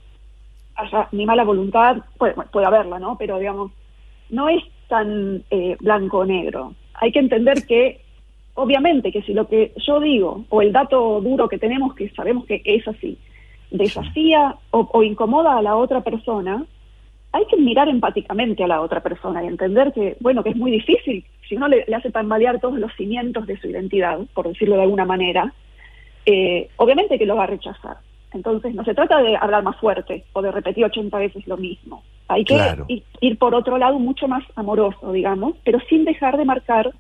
haya ni mala voluntad, puede, puede haberla, ¿no? Pero digamos, no es tan eh, blanco o negro. Hay que entender que, obviamente, que si lo que yo digo o el dato duro que tenemos, que sabemos que es así, desafía o, incomoda a la otra persona, hay que mirar empáticamente a la otra persona y entender que, bueno, que es muy difícil, si uno le, hace tambalear todos los cimientos de su identidad, por decirlo de alguna manera, eh, obviamente que lo va a rechazar. Entonces, no se trata de hablar más fuerte o de repetir 80 veces lo mismo. Hay que ir, por otro lado mucho más amoroso, digamos, pero sin dejar de marcar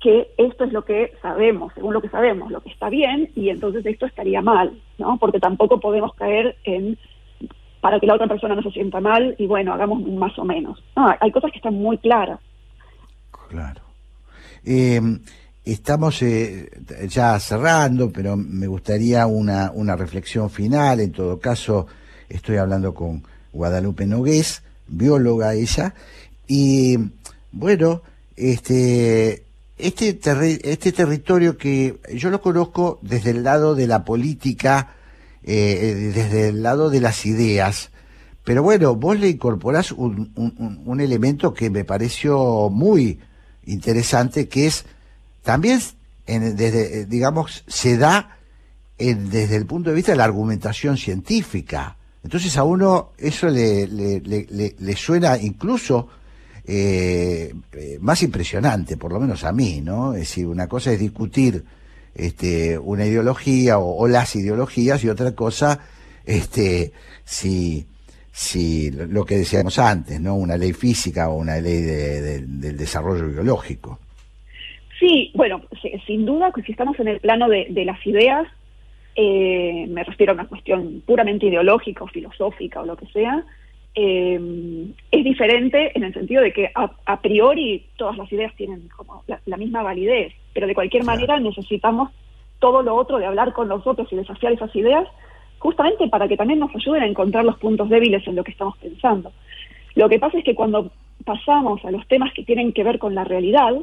que esto es lo que sabemos, según lo que sabemos, lo que está bien, y entonces esto estaría mal, ¿no? Porque tampoco podemos caer en para que la otra persona no se sienta mal y bueno, hagamos más o menos. No, hay cosas que están muy claras. Claro. Eh, estamos eh, ya cerrando, pero me gustaría una, una reflexión final. En todo caso, estoy hablando con Guadalupe Nogués, bióloga ella, y bueno, este, este, este territorio que yo lo conozco desde el lado de la política, eh, desde el lado de las ideas, pero bueno, vos le incorporás un, un, elemento que me pareció muy interesante, que es también desde, digamos, se da desde el punto de vista de la argumentación científica. Entonces a uno eso le, le, le, suena incluso eh, eh, más impresionante, por lo menos a mí, ¿no? Es decir, una cosa es discutir este, una ideología o, las ideologías y otra cosa, este, si, si lo que decíamos antes, ¿no? Una ley física o una ley del desarrollo biológico. Sí, bueno, sin duda, si estamos en el plano de, de las ideas, eh, me refiero a una cuestión puramente ideológica o filosófica o lo que sea, eh, es diferente en el sentido de que a, priori todas las ideas tienen como la, misma validez, pero de cualquier manera necesitamos todo lo otro de hablar con los otros y desafiar esas ideas, justamente para que también nos ayuden a encontrar los puntos débiles en lo que estamos pensando. Lo que pasa es que cuando pasamos a los temas que tienen que ver con la realidad,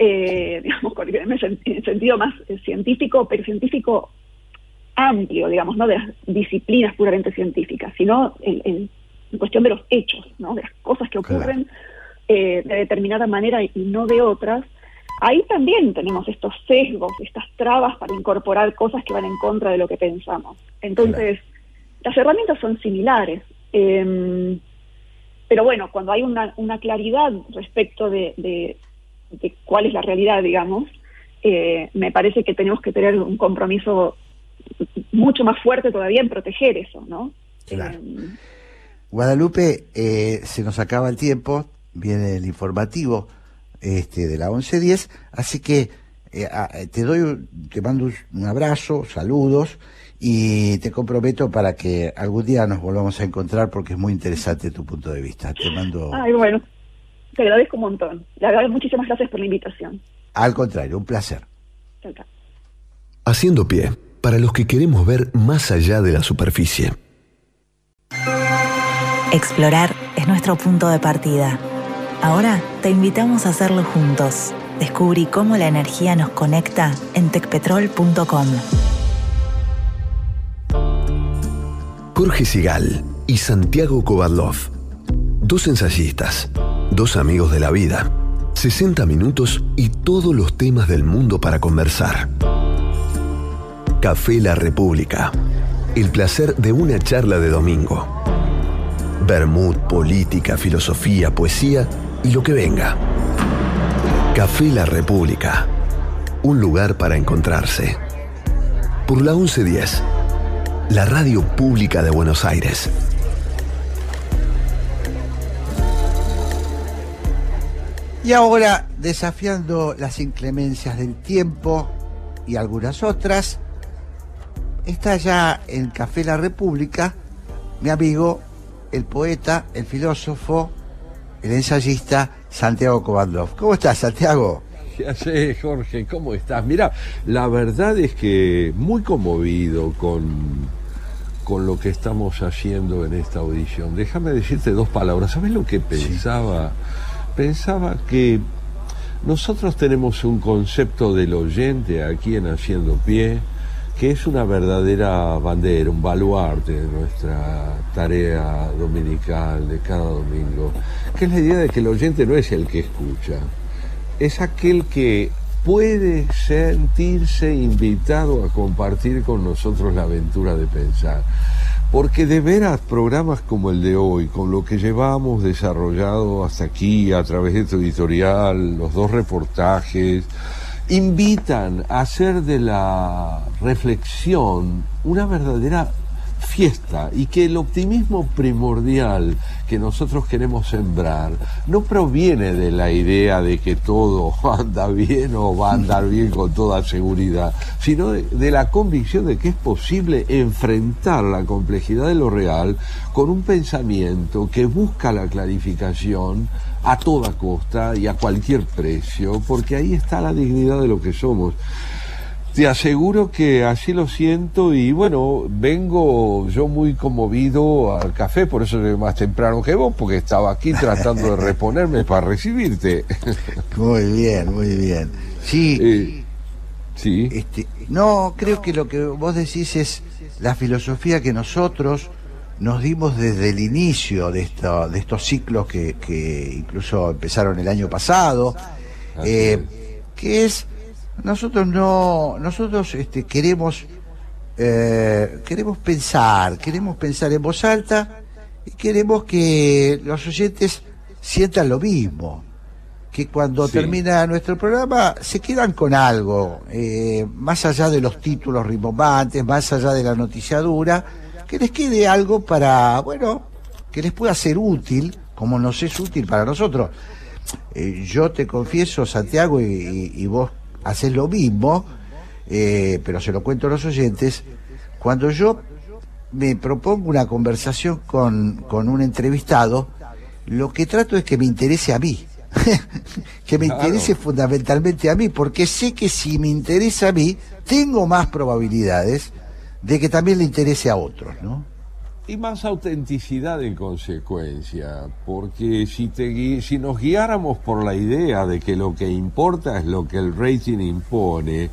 eh, digamos, en el sentido más científico, pero científico amplio, digamos, no de las disciplinas puramente científicas, sino en, cuestión de los hechos, ¿no? de las cosas que ocurren eh, de determinada manera y no de otras, ahí también tenemos estos sesgos, estas trabas para incorporar cosas que van en contra de lo que pensamos. Entonces, las herramientas son similares. Em, pero bueno, cuando hay una, claridad respecto de, de, cuál es la realidad, digamos, eh, me parece que tenemos que tener un compromiso mucho más fuerte todavía en proteger eso, ¿no? Claro. Eh, Guadalupe, eh, se nos acaba el tiempo, viene el informativo este, de la 11.10, así que eh, te doy, te mando un abrazo, saludos y te comprometo para que algún día nos volvamos a encontrar porque es muy interesante tu punto de vista. Te mando. Ay, bueno, te agradezco un montón. Le agradezco muchísimas gracias por la invitación. Al contrario, un placer. Haciendo pie para los que queremos ver más allá de la superficie. Explorar es nuestro punto de partida. Ahora te invitamos a hacerlo juntos. Descubrí cómo la energía nos conecta en tecpetrol.com. Jorge Sigal y Santiago Kovadlov, dos ensayistas, dos amigos de la vida, 60 minutos y todos los temas del mundo para conversar. Café La República. El placer de una charla de domingo. Bermud, política, filosofía, poesía y lo que venga. Café La República. Un lugar para encontrarse. Por la 1110. La radio pública de Buenos Aires. Y ahora, desafiando las inclemencias del tiempo y algunas otras, está ya en Café La República mi amigo, el poeta, el filósofo, el ensayista Santiago Kovandov. ¿Cómo estás, Santiago? Ya sé, Jorge, ¿cómo estás? Mira, la verdad es que muy conmovido con, con lo que estamos haciendo en esta audición. Déjame decirte dos palabras. ¿Sabes lo que pensaba? Pensaba que nosotros tenemos un concepto del oyente aquí en Haciendo Pie que es una verdadera bandera, un baluarte de nuestra tarea dominical de cada domingo, que es la idea de que el oyente no es el que escucha, es aquel que puede sentirse invitado a compartir con nosotros la aventura de pensar. Porque de veras programas como el de hoy, con lo que llevamos desarrollado hasta aquí a través de tu editorial, los dos reportajes, invitan a hacer de la reflexión una verdadera fiesta y que el optimismo primordial que nosotros queremos sembrar no proviene de la idea de que todo anda bien o va a andar bien con toda seguridad, sino de, de, la convicción de que es posible enfrentar la complejidad de lo real con un pensamiento que busca la clarificación a toda costa y a cualquier precio, porque ahí está la dignidad de lo que somos. Te aseguro que así lo siento y bueno, vengo yo muy conmovido al café, por eso llegué más temprano que vos, porque estaba aquí tratando de reponerme para recibirte. Muy bien, muy bien. Sí. Eh, sí. Este, no, creo que lo que vos decís es la filosofía que nosotros nos dimos desde el inicio de, de estos ciclos que, incluso empezaron el año pasado, eh, que es Nosotros no, nosotros este, queremos, eh, queremos pensar, queremos pensar en voz alta y queremos que los oyentes sientan lo mismo, que cuando Sí. termina nuestro programa se quedan con algo, eh, más allá de los títulos rimbombantes, más allá de la noticiadura, que les quede algo para, bueno, que les pueda ser útil, como nos es útil para nosotros. Eh, yo te confieso, Santiago, y, y- y vos haces lo mismo, eh, pero se lo cuento a los oyentes, cuando yo me propongo una conversación con, con un entrevistado, lo que trato es que me interese a mí. que me Claro. interese fundamentalmente a mí, porque sé que si me interesa a mí, tengo más probabilidades de que también le interese a otros, ¿no? Y más autenticidad en consecuencia, porque si, te, si nos guiáramos por la idea de que lo que importa es lo que el rating impone,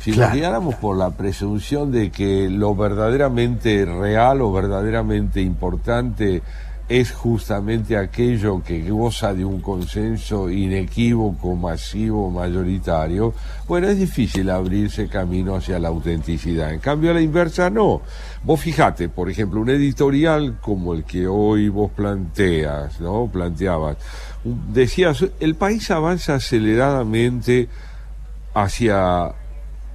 si nos guiáramos por la presunción de que lo verdaderamente real o verdaderamente importante es justamente aquello que goza de un consenso inequívoco, masivo, mayoritario, bueno, es difícil abrirse camino hacia la autenticidad. En cambio, a la inversa no. Vos fijate, por ejemplo, un editorial como el que hoy vos planteas, ¿no? Planteabas. Decías, el país avanza aceleradamente hacia,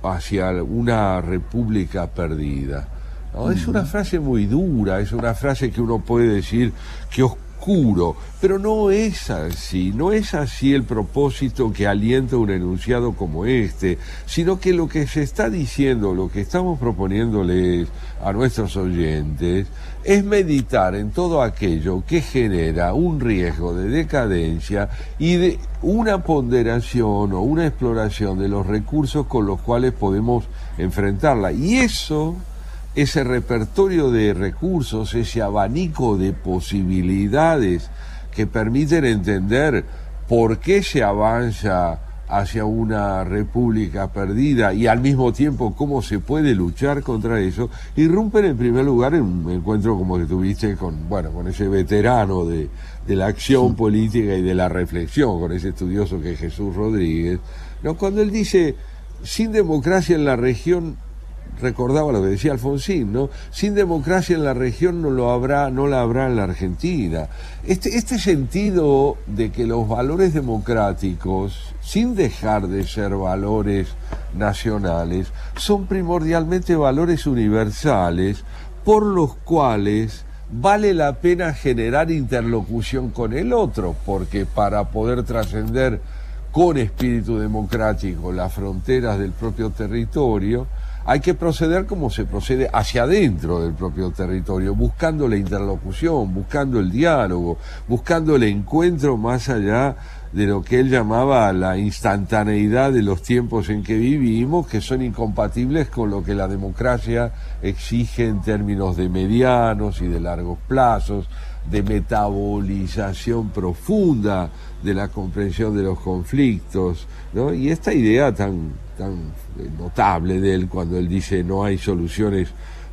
hacia una república perdida. ¿No? Es una frase muy dura, es una frase que uno puede decir que oscuro, pero no es así, no es así el propósito que alienta un enunciado como este, sino que lo que se está diciendo, lo que estamos proponiéndoles a nuestros oyentes, es meditar en todo aquello que genera un riesgo de decadencia y de una ponderación o una exploración de los recursos con los cuales podemos enfrentarla. Y eso ese repertorio de recursos, ese abanico de posibilidades que permiten entender por qué se avanza hacia una república perdida y al mismo tiempo cómo se puede luchar contra eso, irrumpen en primer lugar en un encuentro como que tuviste con, bueno, con ese veterano de, de la acción política y de la reflexión, con ese estudioso que es Jesús Rodríguez, ¿no? cuando él dice, sin democracia en la región recordaba lo que decía Alfonsín, ¿no? Sin democracia en la región no lo habrá, no la habrá en la Argentina. Este, este sentido de que los valores democráticos, sin dejar de ser valores nacionales, son primordialmente valores universales por los cuales vale la pena generar interlocución con el otro, porque para poder trascender con espíritu democrático las fronteras del propio territorio, hay que proceder como se procede hacia adentro del propio territorio, buscando la interlocución, buscando el diálogo, buscando el encuentro más allá de lo que él llamaba la instantaneidad de los tiempos en que vivimos, que son incompatibles con lo que la democracia exige en términos de medianos y de largos plazos, de metabolización profunda de la comprensión de los conflictos, ¿no? Y esta idea tan, tan eh, notable de él cuando él dice no hay soluciones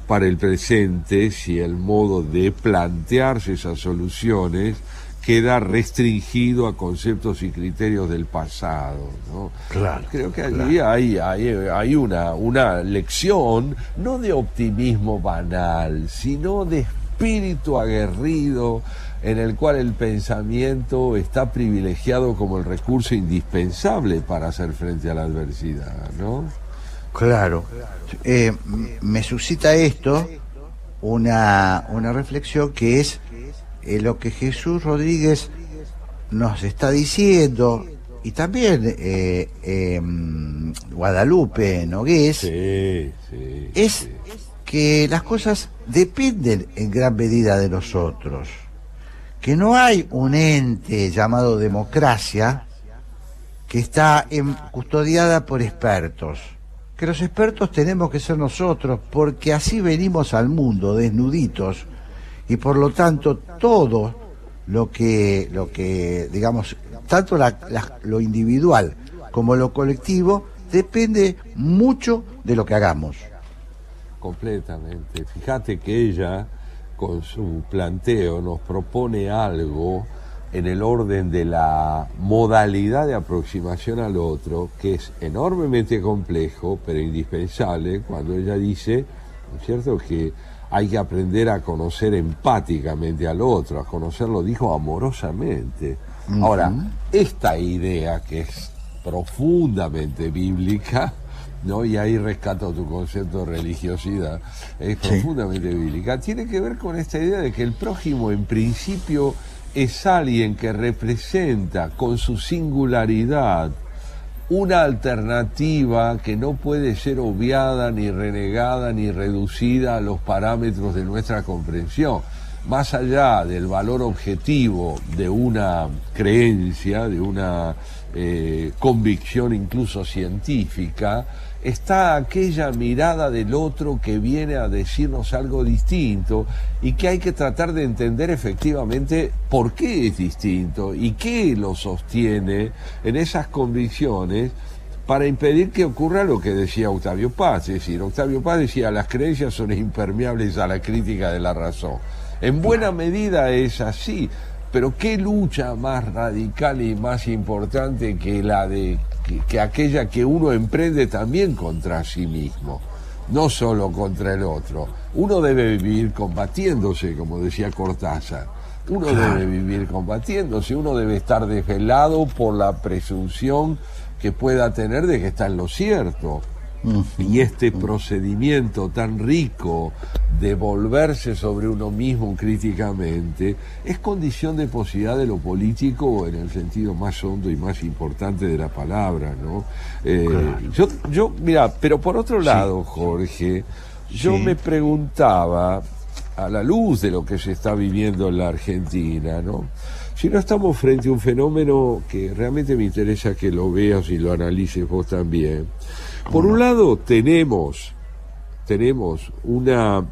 para el presente si el modo de plantearse esas soluciones queda restringido a conceptos y criterios del pasado. ¿no? Claro, Creo que allí hay, hay, hay una, una lección, no de optimismo banal, sino de espíritu aguerrido en el cual el pensamiento está privilegiado como el recurso indispensable para hacer frente a la adversidad, ¿no? Claro. Eh, me suscita esto una, una reflexión que es eh, lo que Jesús Rodríguez nos está diciendo y también eh, eh, Guadalupe Nogués es que las cosas dependen en gran medida de nosotros, que no hay un ente llamado democracia que está custodiada por expertos, que los expertos tenemos que ser nosotros, porque así venimos al mundo desnuditos y por lo tanto todo lo que, lo que digamos, tanto lo individual como lo colectivo depende mucho de lo que hagamos. Completamente. Fíjate que ella, con su planteo, nos propone algo en el orden de la modalidad de aproximación al otro, que es enormemente complejo, pero indispensable, cuando ella dice, ¿no es cierto?, que hay que aprender a conocer empáticamente al otro, a conocerlo, dijo, amorosamente. Ahora, esta idea que es profundamente bíblica, ¿no? y ahí rescato tu concepto de religiosidad, es profundamente bíblica, tiene que ver con esta idea de que el prójimo en principio es alguien que representa con su singularidad una alternativa que no puede ser obviada, ni renegada, ni reducida a los parámetros de nuestra comprensión. Más allá del valor objetivo de una creencia, de una eh, convicción incluso científica, está aquella mirada del otro que viene a decirnos algo distinto y que hay que tratar de entender efectivamente por qué es distinto y qué lo sostiene en esas convicciones para impedir que ocurra lo que decía Octavio Paz. Es decir, Octavio Paz decía, las creencias son impermeables a la crítica de la razón. En buena medida es así, pero qué lucha más radical y más importante que la de que, aquella que uno emprende también contra sí mismo, no solo contra el otro. Uno debe vivir combatiéndose, como decía Cortázar. Uno debe vivir combatiéndose, uno debe estar desvelado por la presunción que pueda tener de que está en lo cierto. Y este procedimiento tan rico de volverse sobre uno mismo críticamente es condición de posibilidad de lo político en el sentido más hondo y más importante de la palabra, ¿no? Eh, yo, yo, mira, pero por otro lado, Jorge, yo me preguntaba, a la luz de lo que se está viviendo en la Argentina, ¿no? Si no estamos frente a un fenómeno que realmente me interesa que lo veas y lo analices vos también, por un lado tenemos, tenemos una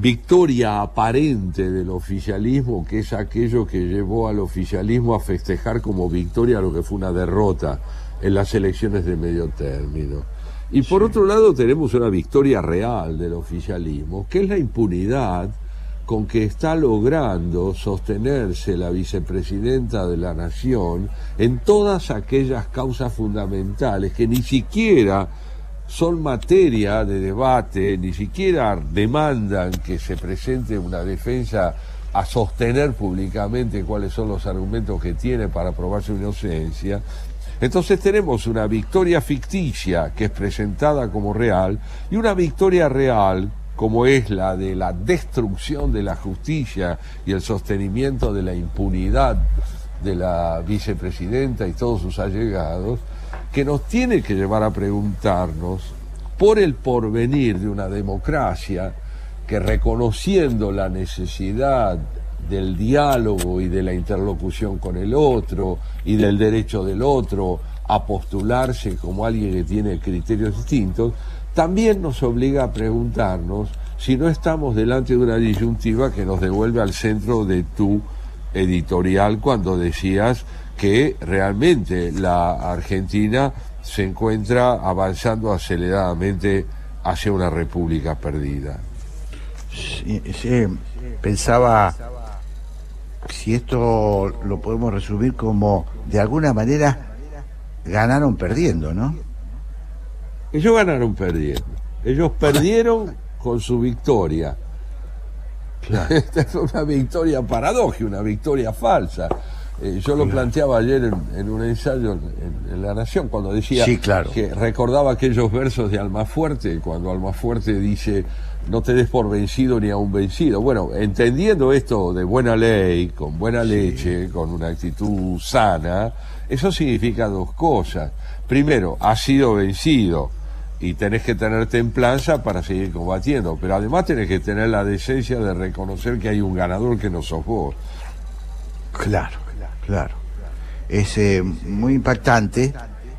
victoria aparente del oficialismo, que es aquello que llevó al oficialismo a festejar como victoria lo que fue una derrota en las elecciones de medio término. Y por otro lado tenemos una victoria real del oficialismo, que es la impunidad con que está logrando sostenerse la vicepresidenta de la Nación en todas aquellas causas fundamentales que ni siquiera son materia de debate, ni siquiera demandan que se presente una defensa a sostener públicamente cuáles son los argumentos que tiene para probar su inocencia. Entonces tenemos una victoria ficticia que es presentada como real y una victoria real como es la de la destrucción de la justicia y el sostenimiento de la impunidad de la vicepresidenta y todos sus allegados, que nos tiene que llevar a preguntarnos por el porvenir de una democracia que reconociendo la necesidad del diálogo y de la interlocución con el otro y del derecho del otro a postularse como alguien que tiene criterios distintos, también nos obliga a preguntarnos si no estamos delante de una disyuntiva que nos devuelve al centro de tu editorial cuando decías que realmente la Argentina se encuentra avanzando aceleradamente hacia una república perdida. Sí, pensaba si esto lo podemos resumir como de alguna manera ganaron perdiendo, ¿no? Ellos ganaron perdiendo. Ellos perdieron con su victoria. Esta es una victoria paradójica, una victoria falsa. Eh, yo lo planteaba ayer en, un ensayo en, La Nación, cuando decía que recordaba aquellos versos de Almafuerte, cuando Almafuerte dice, no te des por vencido ni a un vencido. Bueno, entendiendo esto de buena ley, con buena leche, con una actitud sana, eso significa dos cosas. Primero, ha sido vencido y tenés que tener templanza para seguir combatiendo, pero además tenés que tener la decencia de reconocer que hay un ganador que no sos vos. Claro, claro. Es eh, muy impactante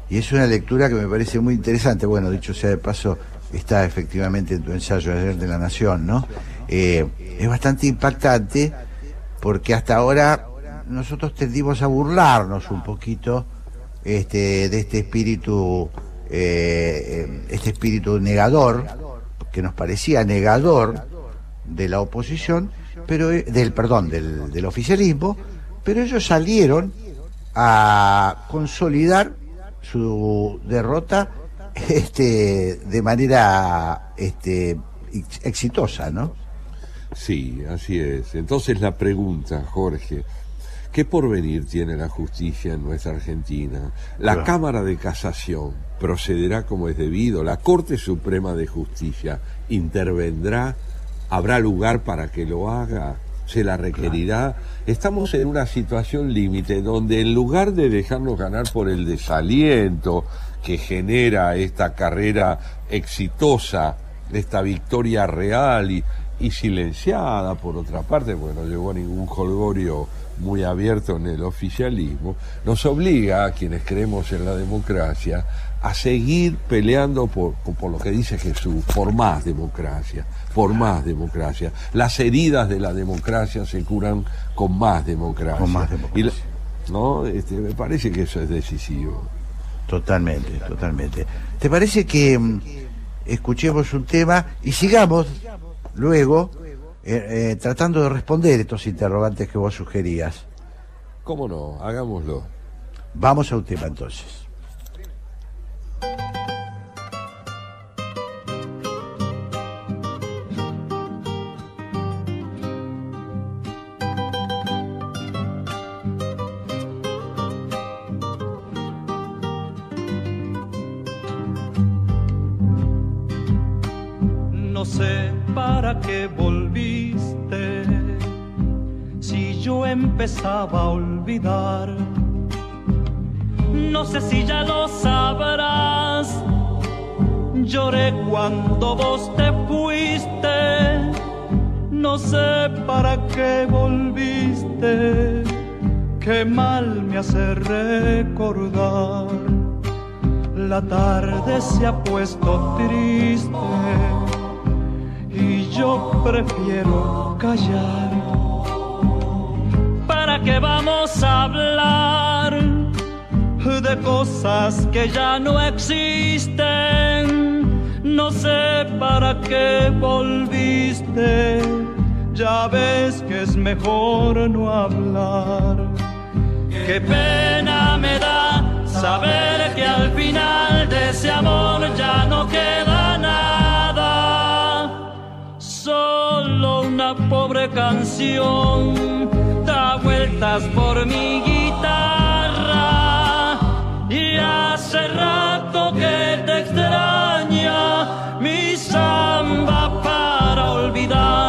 y es una lectura que me parece muy interesante. Bueno, dicho sea de paso, está efectivamente en tu ensayo ayer de La Nación, ¿no? Eh, es bastante impactante porque hasta ahora nosotros tendimos a burlarnos un poquito este, de este espíritu eh, este espíritu negador, que nos parecía negador de la oposición, pero eh, del perdón, del, del oficialismo, pero ellos salieron a consolidar su derrota este, de manera este, exitosa, ¿no? Sí, así es. Entonces la pregunta, Jorge, ¿qué porvenir tiene la justicia en nuestra Argentina? La Cámara de Casación procederá como es debido, la Corte Suprema de Justicia intervendrá, habrá lugar para que lo haga, se la requerirá. Estamos en una situación límite donde en lugar de dejarnos ganar por el desaliento que genera esta carrera exitosa, esta victoria real y, y silenciada por otra parte, porque no llegó a ningún holgorio muy abierto en el oficialismo, nos obliga a quienes creemos en la democracia a seguir peleando por, por, lo que dice Jesús, por más democracia, por más democracia. Las heridas de la democracia se curan con más democracia. Con más democracia. ¿no? Este, me parece que eso es decisivo. Totalmente, totalmente. ¿Te parece que mm, escuchemos un tema y sigamos luego eh, eh, tratando de responder estos interrogantes que vos sugerías? ¿Cómo no? Hagámoslo. Vamos a un tema entonces. No sé para qué volviste si yo empezaba a olvidar. No sé si ya lo sabrás. Lloré cuando vos te fuiste. No sé para qué volviste. Qué mal me hace recordar. La tarde se ha puesto triste yo prefiero callar. ¿Para qué vamos a hablar de cosas que ya no existen? No sé para qué volviste, ya ves que es mejor no hablar. Qué pena me da saber que al final de ese amor ya no queda una pobre canción da vueltas por mi guitarra y hace rato que te extraña mi samba para olvidar.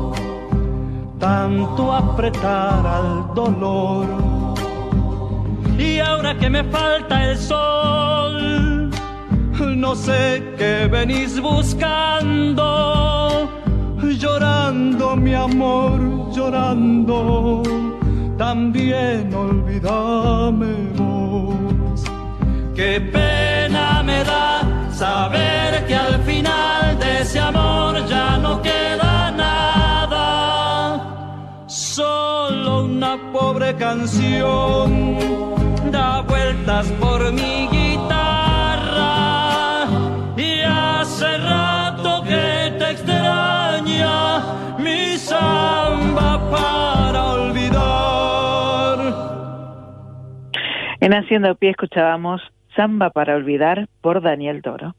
tanto apretar al dolor. Y ahora que me falta el sol, no sé qué venís buscando, llorando mi amor, llorando, también olvídame vos. Qué pena me da saber que al final de ese amor ya no queda solo una pobre canción da vueltas por mi guitarra y hace rato que te extraña mi samba para olvidar. En Haciendo Pie escuchábamos Samba para olvidar por Daniel Toro.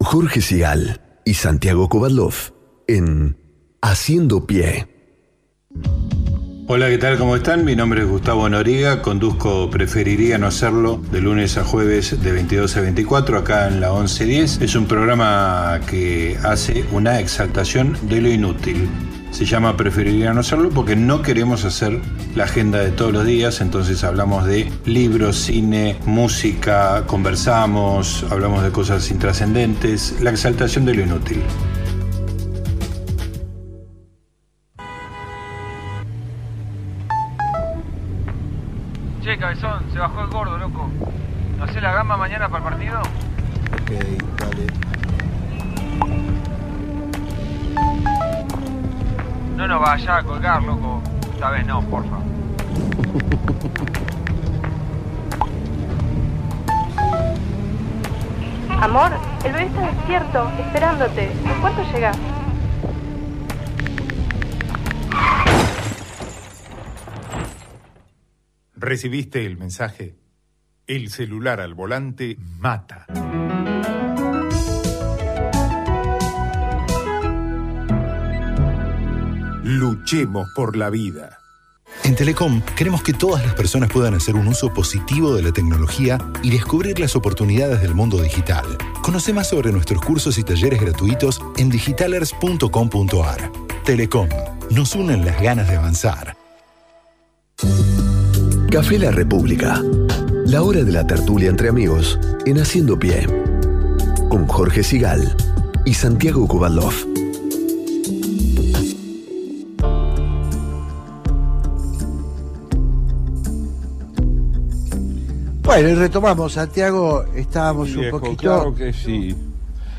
Jorge Sigal y Santiago Kovadlov en Haciendo Pie. Hola, ¿qué tal? ¿Cómo están? Mi nombre es Gustavo Noriga, conduzco Preferiría no hacerlo de lunes a jueves de 22 a 24 acá en la 1110. Es un programa que hace una exaltación de lo inútil. Se llama Preferiría no hacerlo porque no queremos hacer la agenda de todos los días, entonces hablamos de libros, cine, música, conversamos, hablamos de cosas intrascendentes, la exaltación de lo inútil. La gamba mañana para el partido? Ok, dale. No nos vaya a colgar, loco. Esta vez no, porfa. Amor, el bebé está despierto, esperándote. ¿En cuánto llegas? ¿Recibiste el mensaje? El celular al volante mata. Luchemos por la vida. En Telecom queremos que todas las personas puedan hacer un uso positivo de la tecnología y descubrir las oportunidades del mundo digital. Conoce más sobre nuestros cursos y talleres gratuitos en digitalers.com.ar. Telecom, nos unen las ganas de avanzar. Café La República. La hora de la tertulia entre amigos en Haciendo Pie. Con Jorge Sigal y Santiago Kubalov. Bueno, y retomamos, Santiago, estábamos un Viejo, poquito... Claro que sí.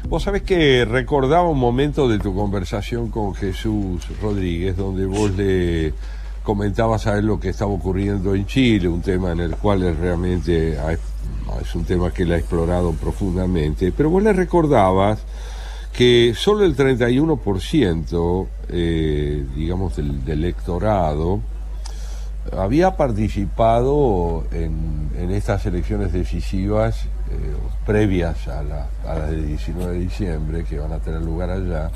Vos sabés que recordaba un momento de tu conversación con Jesús Rodríguez, donde vos le comentabas a él lo que estaba ocurriendo en Chile, un tema en el cual él realmente ha- es un tema que él ha explorado profundamente, pero vos le recordabas que solo el 31%, eh, digamos, del, del electorado había participado en, en estas elecciones decisivas eh, previas a, la- a las del 19 de diciembre que van a tener lugar allá.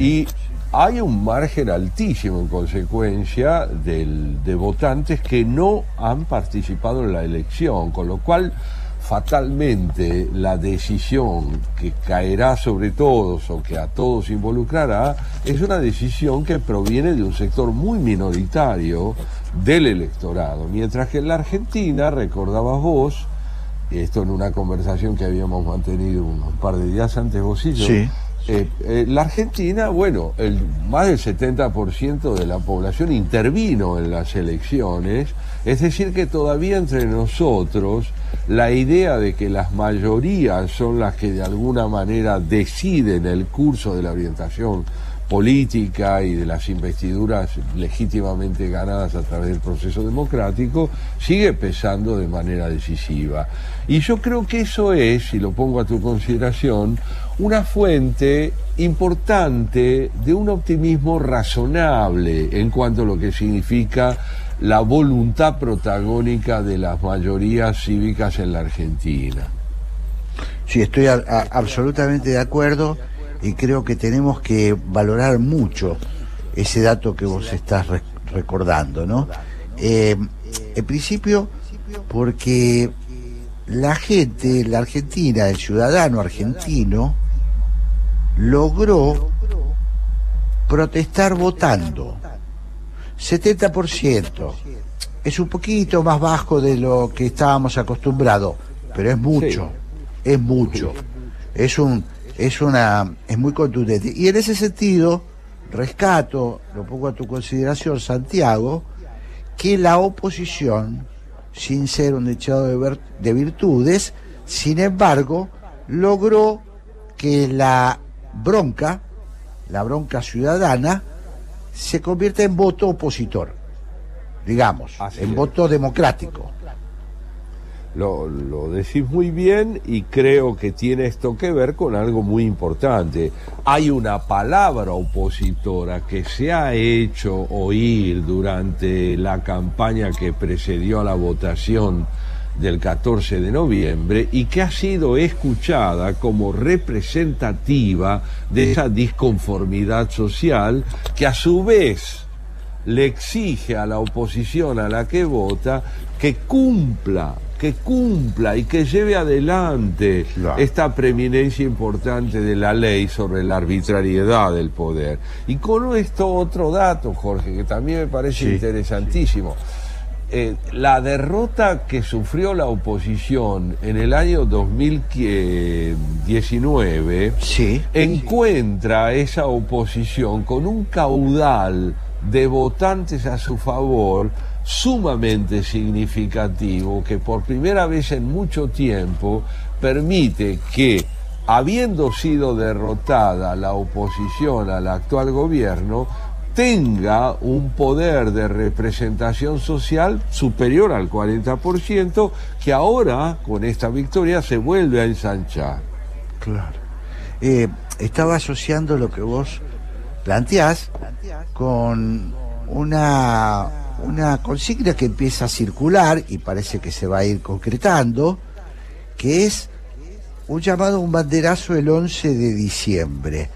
Y hay un margen altísimo en consecuencia del- de votantes que no han participado en la elección, con lo cual fatalmente la decisión que caerá sobre todos o que a todos involucrará es una decisión que proviene de un sector muy minoritario del electorado, mientras que en la Argentina, recordabas vos, esto en una conversación que habíamos mantenido un, par de días antes vos y yo, Sí. Eh, eh, la Argentina, bueno, más del 70% de la población intervino en las elecciones, es decir, que todavía entre nosotros la idea de que las mayorías son las que de alguna manera deciden el curso de la orientación política y de las investiduras legítimamente ganadas a través del proceso democrático sigue pesando de manera decisiva. Y yo creo que eso es, y lo pongo a tu consideración, una fuente importante de un optimismo razonable en cuanto a lo que significa la voluntad protagónica de las mayorías cívicas en la Argentina. Sí, estoy a- absolutamente de acuerdo y creo que tenemos que valorar mucho ese dato que vos estás re- recordando, ¿no? Eh, en principio, porque la gente, la Argentina, el ciudadano argentino, logró protestar votando. 70%. Es un poquito más bajo de lo que estábamos acostumbrados, pero es mucho, es mucho. Es un es una es muy contundente. Y en ese sentido, rescato, lo pongo a tu consideración, Santiago, que la oposición, sin ser un echado de, virtudes, sin embargo, logró que la bronca, la bronca ciudadana, se convierta en voto opositor, digamos, en voto democrático. Lo, lo decís muy bien y creo que tiene esto que ver con algo muy importante. Hay una palabra opositora que se ha hecho oír durante la campaña que precedió a la votación del 14 de noviembre y que ha sido escuchada como representativa de esa disconformidad social que a su vez le exige a la oposición a la que vota que cumpla, que cumpla y que lleve adelante esta preeminencia importante de la ley sobre la arbitrariedad del poder. Y con esto otro dato, Jorge, que también me parece interesantísimo. Eh, la derrota que sufrió la oposición en el año 2019 encuentra esa oposición con un caudal de votantes a su favor sumamente significativo que por primera vez en mucho tiempo permite que, habiendo sido derrotada la oposición al actual gobierno, tenga un poder de representación social superior al 40%, que ahora, con esta victoria, se vuelve a ensanchar. Claro. Eh, estaba asociando lo que vos planteás con una, una consigna que empieza a circular y parece que se va a ir concretando, que es un llamado, un banderazo el 11 de diciembre.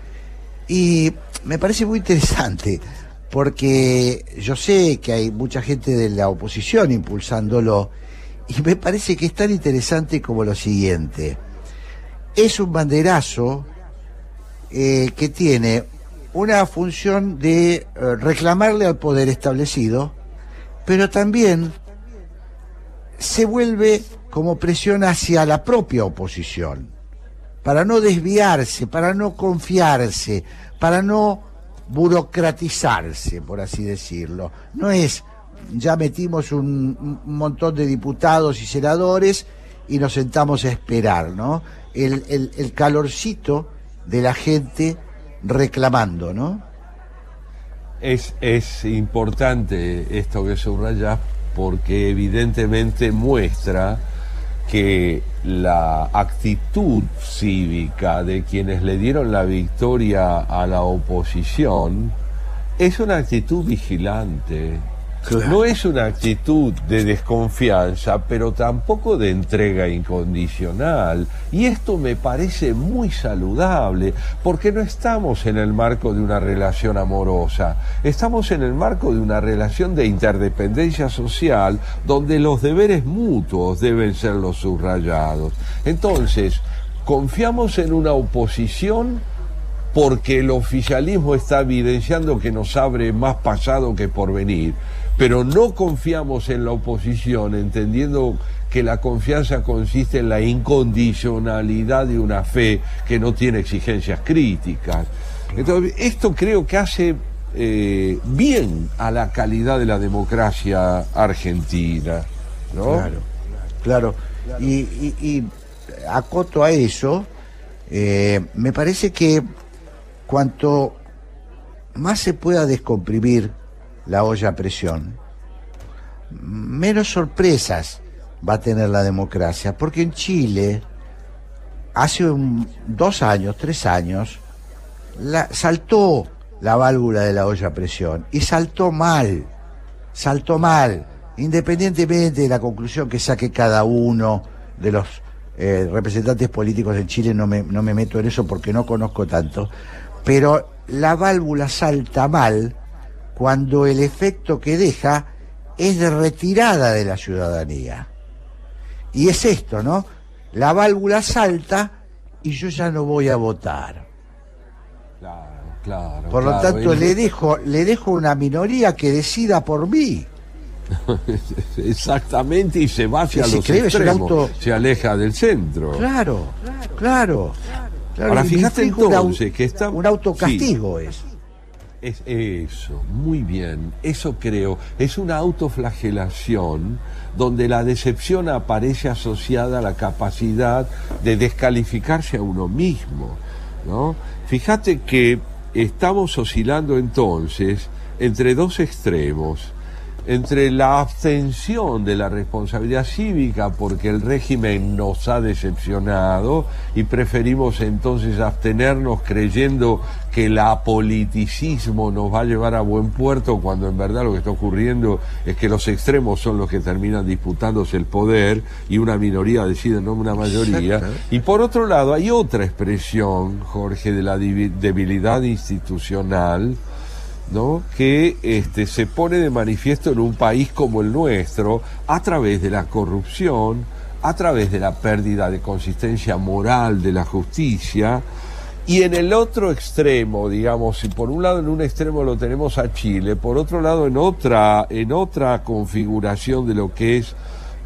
Y me parece muy interesante porque yo sé que hay mucha gente de la oposición impulsándolo y me parece que es tan interesante como lo siguiente. Es un banderazo eh, que tiene una función de eh, reclamarle al poder establecido, pero también se vuelve como presión hacia la propia oposición, para no desviarse, para no confiarse, para no burocratizarse, por así decirlo. No es, ya metimos un, montón de diputados y senadores y nos sentamos a esperar, ¿no? El, el, calorcito de la gente reclamando, ¿no? Es, es importante esto que subrayas porque evidentemente muestra que la actitud cívica de quienes le dieron la victoria a la oposición es una actitud vigilante, no es una actitud de desconfianza, pero tampoco de entrega incondicional. Y esto me parece muy saludable, porque no estamos en el marco de una relación amorosa, estamos en el marco de una relación de interdependencia social donde los deberes mutuos deben ser los subrayados. Entonces, confiamos en una oposición porque el oficialismo está evidenciando que nos abre más pasado que por venir pero no confiamos en la oposición, entendiendo que la confianza consiste en la incondicionalidad de una fe que no tiene exigencias críticas. Entonces, esto creo que hace eh, bien a la calidad de la democracia argentina. ¿no? Claro, claro. Y, acoto a eso, eh, me parece que cuanto más se pueda descomprimir la olla a presión, menos sorpresas va a tener la democracia, porque en Chile, hace dos años, tres años, la, saltó la válvula de la olla a presión y saltó mal, saltó mal, independientemente de la conclusión que saque cada uno de los eh, representantes políticos en Chile, no me, no me meto en eso porque no conozco tanto, pero la válvula salta mal cuando el efecto que deja es de retirada de la ciudadanía. Y es esto, ¿no? La válvula salta y yo ya no voy a votar. Claro, claro. Por lo tanto, le dejo, le dejo una minoría que decida por mí. Exactamente, y se va hacia los extremos, se aleja del centro. Claro, claro. claro. Ahora, fíjate entonces que está... Un autocastigo es. Es eso, muy bien, eso creo. Es una autoflagelación donde la decepción aparece asociada a la capacidad de descalificarse a uno mismo. ¿no? Fíjate que estamos oscilando entonces entre dos extremos entre la abstención de la responsabilidad cívica porque el régimen nos ha decepcionado y preferimos entonces abstenernos creyendo que el apoliticismo nos va a llevar a buen puerto cuando en verdad lo que está ocurriendo es que los extremos son los que terminan disputándose el poder y una minoría decide no una mayoría. Y por otro lado hay otra expresión, Jorge, de la debilidad institucional ¿no? que este, se pone de manifiesto en un país como el nuestro a través de la corrupción, a través de la pérdida de consistencia moral de la justicia, y en el otro extremo, digamos, si por un lado en un extremo lo tenemos a Chile, por otro lado en otra, en otra configuración de lo que es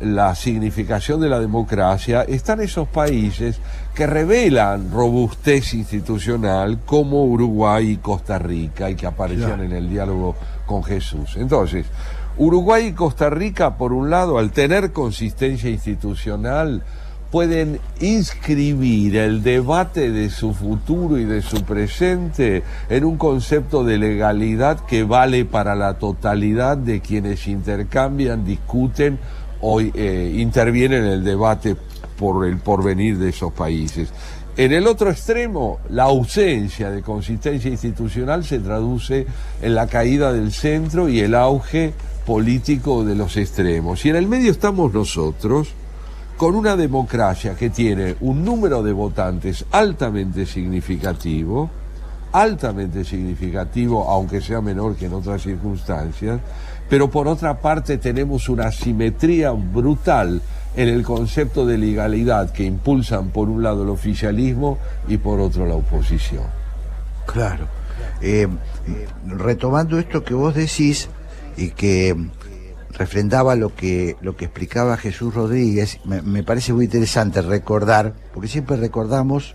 la significación de la democracia, están esos países que revelan robustez institucional como Uruguay y Costa Rica y que aparecían en el diálogo con Jesús. Entonces, Uruguay y Costa Rica, por un lado, al tener consistencia institucional, pueden inscribir el debate de su futuro y de su presente en un concepto de legalidad que vale para la totalidad de quienes intercambian, discuten o eh, intervienen en el debate por el porvenir de esos países. En el otro extremo, la ausencia de consistencia institucional se traduce en la caída del centro y el auge político de los extremos. Y en el medio estamos nosotros, con una democracia que tiene un número de votantes altamente significativo, altamente significativo, aunque sea menor que en otras circunstancias, pero por otra parte tenemos una asimetría brutal en el concepto de legalidad que impulsan por un lado el oficialismo y por otro la oposición. Claro. Eh, retomando esto que vos decís y que refrendaba lo que, lo que explicaba Jesús Rodríguez, me, parece muy interesante recordar, porque siempre recordamos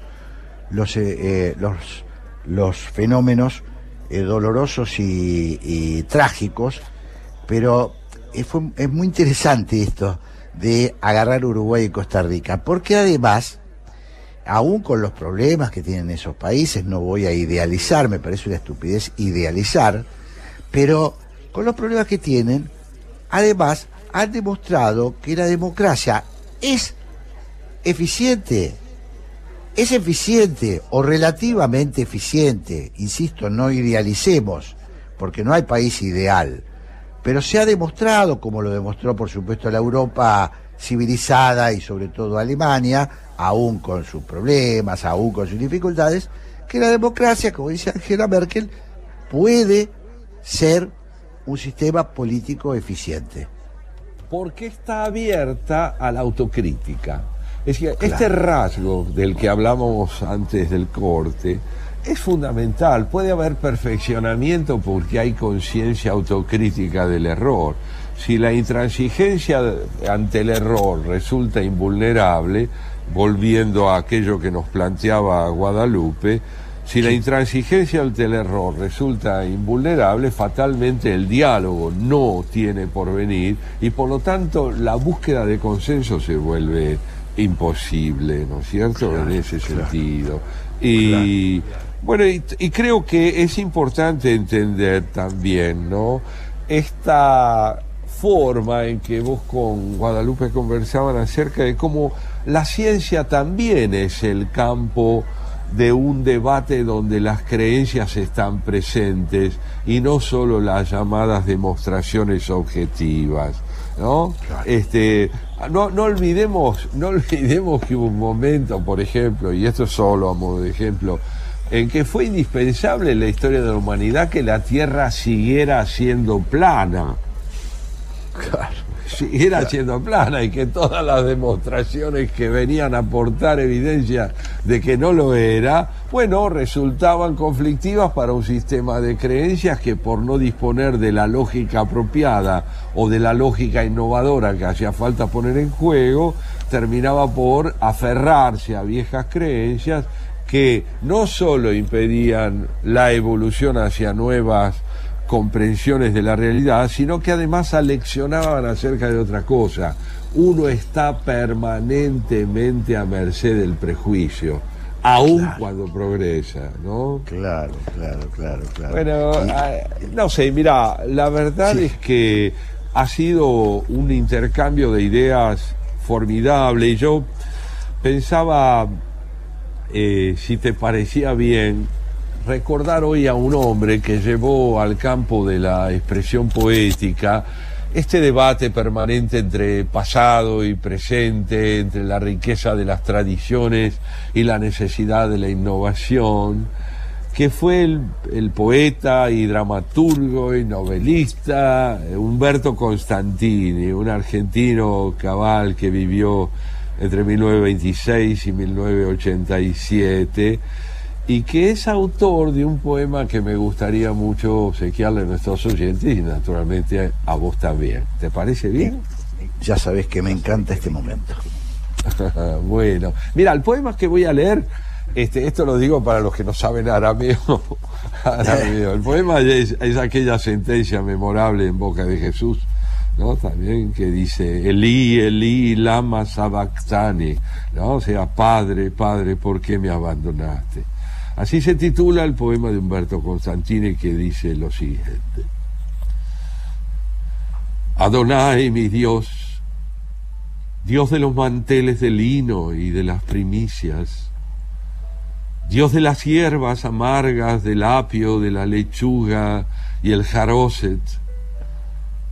los, eh, eh, los, los fenómenos eh, dolorosos y, trágicos, pero es, es muy interesante esto de agarrar Uruguay y Costa Rica, porque además, aún con los problemas que tienen esos países, no voy a idealizar, me parece una estupidez idealizar, pero con los problemas que tienen, además han demostrado que la democracia es eficiente, es eficiente o relativamente eficiente, insisto, no idealicemos, porque no hay país ideal, pero se ha demostrado, como lo demostró por supuesto la Europa civilizada y sobre todo Alemania, aún con sus problemas, aún con sus dificultades, que la democracia, como dice Angela Merkel, puede ser un sistema político eficiente. Porque está abierta a la autocrítica. Es decir, este rasgo del que hablamos antes del corte es fundamental. Puede haber perfeccionamiento porque hay conciencia autocrítica del error. Si la intransigencia ante el error resulta invulnerable, volviendo a aquello que nos planteaba Guadalupe, si la intransigencia ante el error resulta invulnerable, fatalmente el diálogo no tiene porvenir y por lo tanto la búsqueda de consenso se vuelve imposible, ¿no es cierto? en ese sentido. Y bueno, y, creo que es importante entender también, ¿no? Esta forma en que vos con Guadalupe conversaban acerca de cómo la ciencia también es el campo de un debate donde las creencias están presentes y no solo las llamadas demostraciones objetivas. ¿no? Este, no, no, olvidemos, no olvidemos que hubo un momento, por ejemplo, y esto es solo a modo de ejemplo, en que fue indispensable en la historia de la humanidad que la Tierra siguiera siendo plana. Claro siguiera siendo plana y que todas las demostraciones que venían a aportar evidencia de que no lo era, bueno, resultaban conflictivas para un sistema de creencias que por no disponer de la lógica apropiada o de la lógica innovadora que hacía falta poner en juego, terminaba por aferrarse a viejas creencias que no solo impedían la evolución hacia nuevas comprensiones de la realidad, sino que además aleccionaban acerca de otra cosa. Uno está permanentemente a merced del prejuicio, aun cuando progresa, ¿no? Claro, claro, claro, claro. Bueno, ah, no sé, mira, la verdad es que ha sido un intercambio de ideas formidable y yo pensaba, eh, si te parecía bien, recordar hoy a un hombre que llevó al campo de la expresión poética este debate permanente entre pasado y presente, entre la riqueza de las tradiciones y la necesidad de la innovación, que fue el, poeta y dramaturgo y novelista eh, Humberto Constantini, un argentino cabal que vivió entre 1926 y 1987 y que es autor de un poema que me gustaría mucho obsequiarle a nuestros oyentes y naturalmente a vos también. ¿Te parece bien? Ya sabes que me encanta este momento. bueno, mira, el poema que voy a leer, este, esto lo digo para los que no saben arameo. arameo. El poema es, es aquella sentencia memorable en boca de Jesús ¿no? También que dice, Elí, Elí, lama sabactani, ¿no? O sea, Padre, Padre, ¿por qué me abandonaste? Así se titula el poema de Humberto Constantini que dice lo siguiente. Adonai, mi Dios, Dios de los manteles de lino y de las primicias, Dios de las hierbas amargas, del apio, de la lechuga y el jaroset,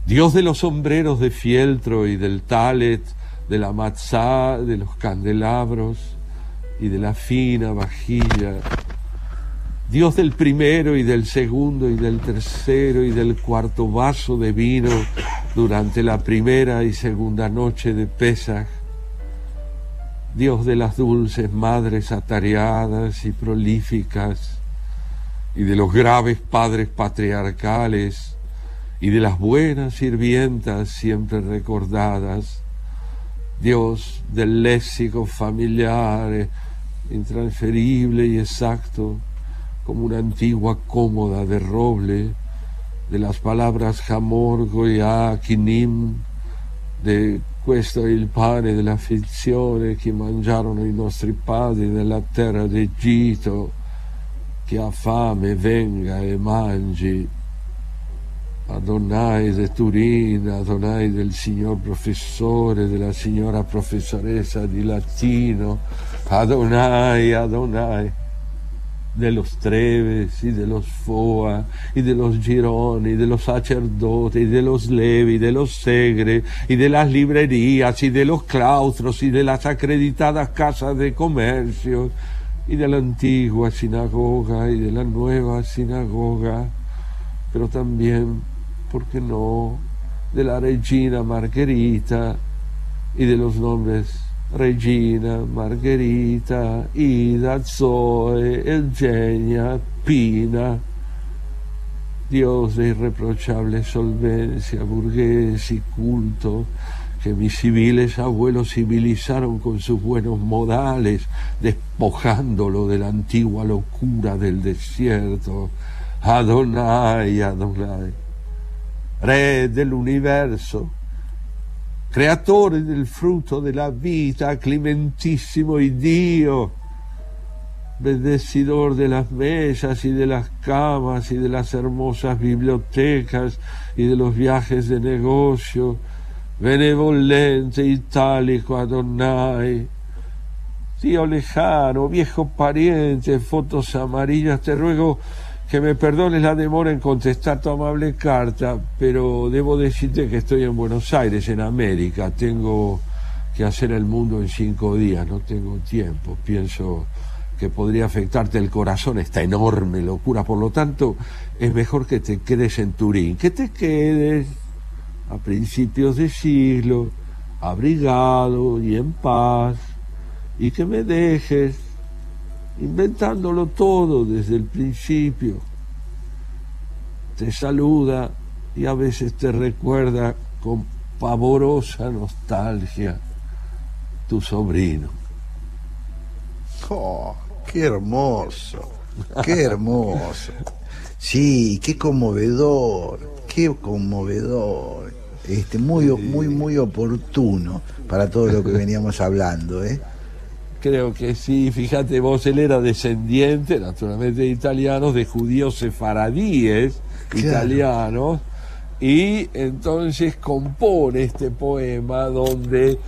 Dios de los sombreros de fieltro y del talet, de la matzá, de los candelabros y de la fina vajilla, Dios del primero y del segundo y del tercero y del cuarto vaso de vino durante la primera y segunda noche de Pesaj, Dios de las dulces madres atareadas y prolíficas, y de los graves padres patriarcales, y de las buenas sirvientas siempre recordadas, Dios del léxico familiar, intransferible y exacto, como una antigua cómoda de roble, de las palabras jamor, goya, kinim, de questo il pane dell'afflizione che mangiarono i nostri padri nella terra d'Egitto, che ha fame venga e mangi. Adonai de Turin, Adonai del signor professore, della signora professoressa di latino, Adonai, Adonai de los Treves y de los Foa y de los Girón y de los sacerdotes y de los Levi, de los Segre y de las librerías y de los claustros y de las acreditadas casas de comercio y de la antigua sinagoga y de la nueva sinagoga, pero también, ¿por qué no?, de la Regina Margherita y de los nombres Regina, Margherita, Ida, Zoe, Eugenia, Pina, Dios de irreprochable solvencia, burgués y culto, que mis civiles abuelos civilizaron con sus buenos modales, despojándolo de la antigua locura del desierto. Adonai, Adonai, Rey del universo, creatore del frutto della vita, clementísimo y Dio, bendecidor de las mesas y de las camas y de las hermosas bibliotecas y de los viajes de negocio, benevolente, itálico Adonai, tío lejano, viejo pariente, fotos amarillas, te ruego que me perdones la demora en contestar tu amable carta, pero debo decirte que estoy en Buenos Aires, en América. Tengo que hacer el mundo en cinco días, no tengo tiempo. Pienso que podría afectarte el corazón esta enorme locura. Por lo tanto, es mejor que te quedes en Turín, que te quedes a principios de siglo, abrigado y en paz, y que me dejes inventándolo todo desde el principio. Te saluda y a veces te recuerda con pavorosa nostalgia tu sobrino. Oh, qué hermoso, qué hermoso. Sí, qué conmovedor, qué conmovedor. Este, muy, muy, muy oportuno para todo lo que veníamos hablando, ¿eh? Creo que sí, fíjate vos, él era descendiente, naturalmente de italianos, de judíos sefaradíes italianos, y entonces compone este poema donde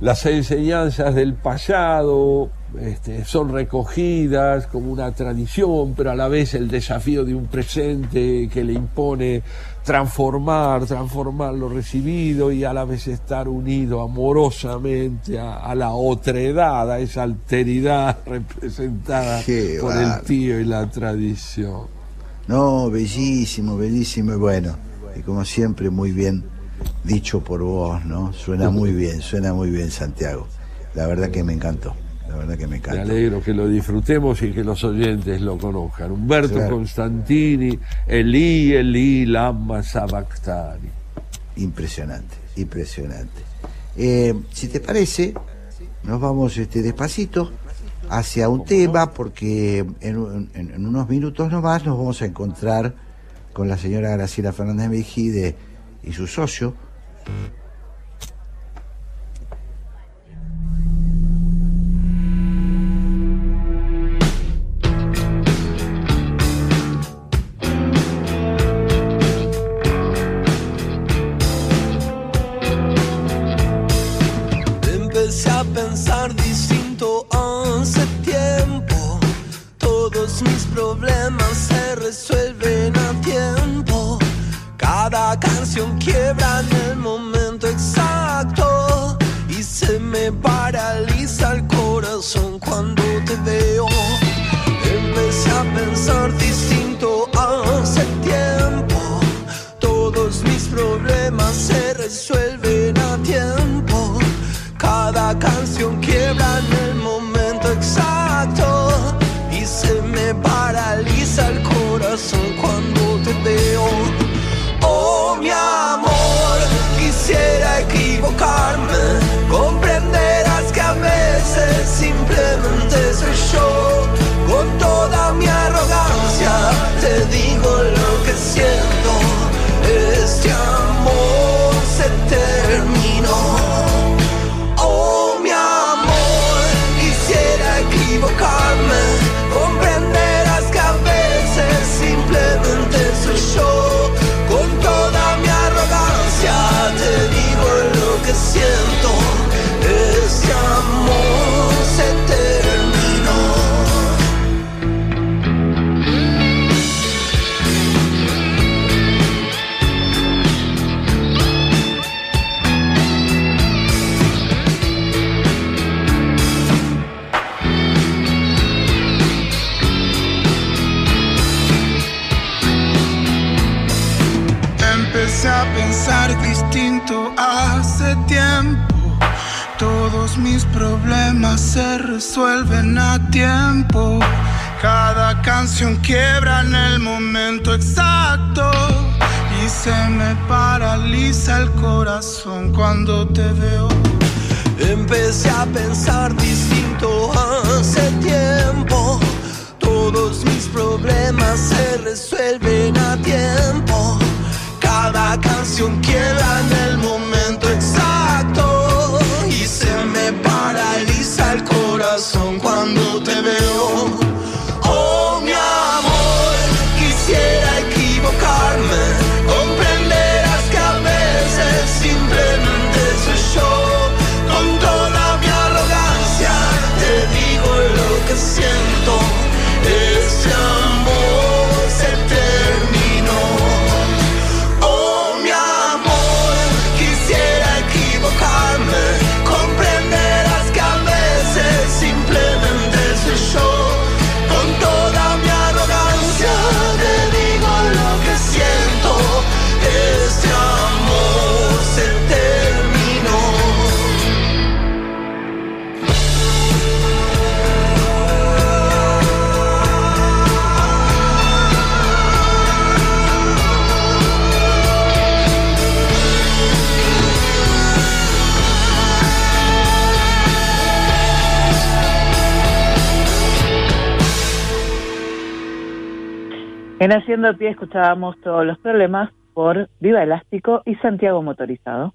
las enseñanzas del pasado este, son recogidas como una tradición, pero a la vez el desafío de un presente que le impone transformar, transformar lo recibido y a la vez estar unido amorosamente a, a la otredad, a esa alteridad representada Qué por el tío y la tradición. No, bellísimo, bellísimo y bueno. Y como siempre, muy bien dicho por vos, ¿no? Suena muy bien, suena muy bien, Santiago. La verdad que me encantó, la verdad que me Me encantó. alegro que lo disfrutemos y que los oyentes lo conozcan. Humberto Claro. Constantini, Elí, Elí, Lama Sabactani. Impresionante, impresionante. Eh, si te parece, nos vamos este, despacito hacia un tema porque en- en unos minutos nomás nos vamos a encontrar con la señora Graciela Fernández Mejide y su socio. Quiebra en el momento exacto. Y se me paraliza el corazón cuando te veo. Empecé a pensar En Haciendo Pie escuchábamos todos los problemas por Viva Elástico y Santiago Motorizado.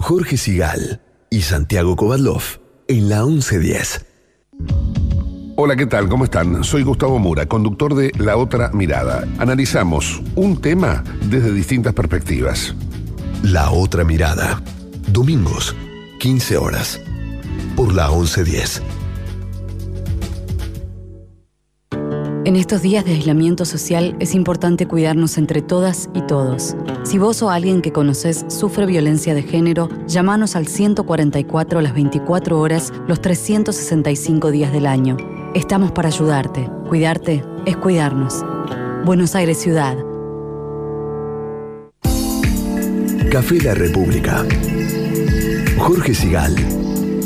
Jorge Sigal y Santiago Kovadlov en la 1110. Hola, ¿qué tal? ¿Cómo están? Soy Gustavo Mura, conductor de La Otra Mirada. Analizamos un tema desde distintas perspectivas. La otra mirada. Domingos, 15 horas. Por la 1110. En estos días de aislamiento social es importante cuidarnos entre todas y todos. Si vos o alguien que conoces sufre violencia de género, llámanos al 144 las 24 horas los 365 días del año. Estamos para ayudarte. Cuidarte es cuidarnos. Buenos Aires Ciudad. Café La República. Jorge Sigal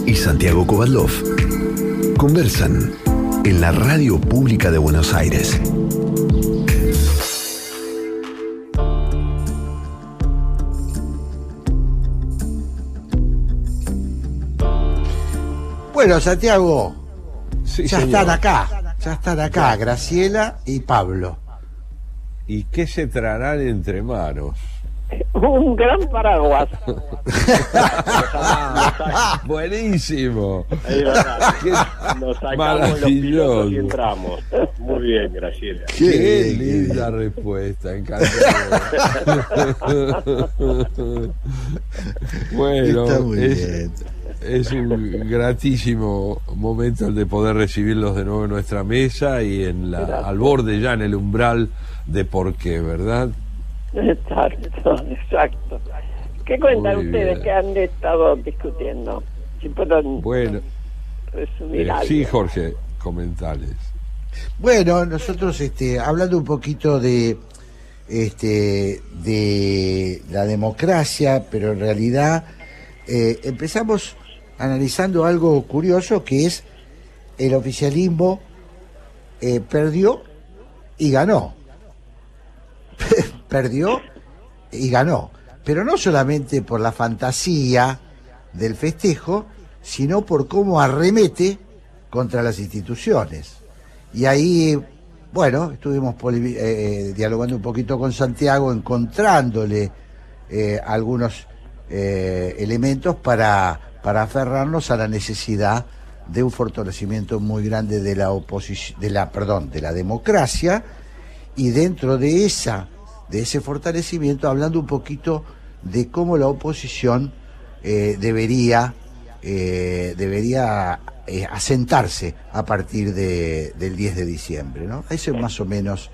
y Santiago Kovadlov conversan en la radio pública de Buenos Aires. Bueno, Santiago, Sí, ya señor. están acá, ya están acá, Graciela y Pablo. ¿Y qué se traerán entre manos? Un gran paraguas. Buenísimo. Nos sacamos los pilotos y maravilloso. entramos. Muy bien, Graciela. Qué, linda respuesta, encantador. bueno, Está muy es, bien. es un gratísimo momento el de poder recibirlos de nuevo en nuestra mesa y en la, al borde ya en el umbral de por qué, ¿verdad? Exacto, exacto. ¿Qué cuentan Muy ustedes bien. que han estado discutiendo? Si pueden Bueno, resumir eh, algo. sí, Jorge, comentales. Bueno, nosotros este, hablando un poquito de este de la democracia, pero en realidad eh, empezamos analizando algo curioso que es el oficialismo eh, perdió y ganó. Perdió y ganó. Pero no solamente por la fantasía del festejo, sino por cómo arremete contra las instituciones. Y ahí, bueno, estuvimos poli- eh, dialogando un poquito con Santiago, encontrándole eh, algunos eh, elementos para, para aferrarnos a la necesidad de un fortalecimiento muy grande de la oposición, de la, perdón, de la democracia, y dentro de esa, de ese fortalecimiento, hablando un poquito de cómo la oposición eh, debería, eh, debería eh, asentarse a partir de, del 10 de diciembre, ¿no? Esa es más o menos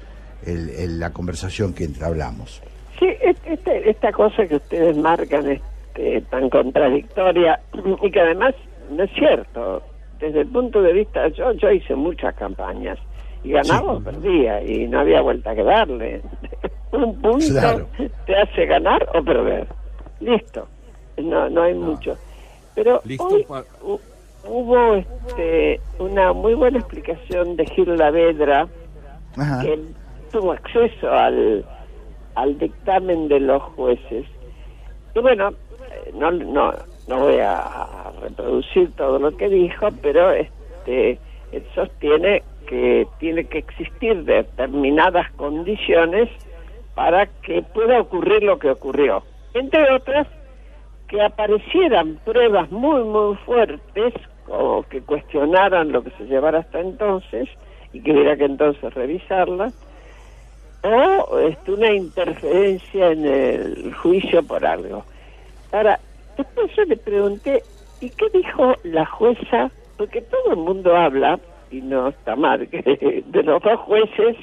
el- la conversación que hablamos. Sí, es- este- esta cosa que ustedes marcan este, tan contradictoria y que además no es cierto. Desde el punto de vista, yo, yo hice muchas campañas y ganaba o perdía y no había vuelta que darle. Un punto Claro. te hace ganar o perder. Listo. No, no hay mucho. Pero hoy hubo este, una muy buena explicación de Gil Lavedra Ajá. que él tuvo acceso al, al dictamen de los jueces. Y bueno, no, no, no voy a reproducir todo lo que dijo, pero este él sostiene que tiene que existir determinadas condiciones para que pueda ocurrir lo que ocurrió. Entre otras, que aparecieran pruebas muy, muy fuertes o que cuestionaran lo que se llevara hasta entonces y que hubiera que entonces revisarlas, o este, una interferencia en el juicio por algo. Ahora, después yo le pregunté, ¿y qué dijo la jueza? Porque todo el mundo habla, y no está mal, que de los dos jueces,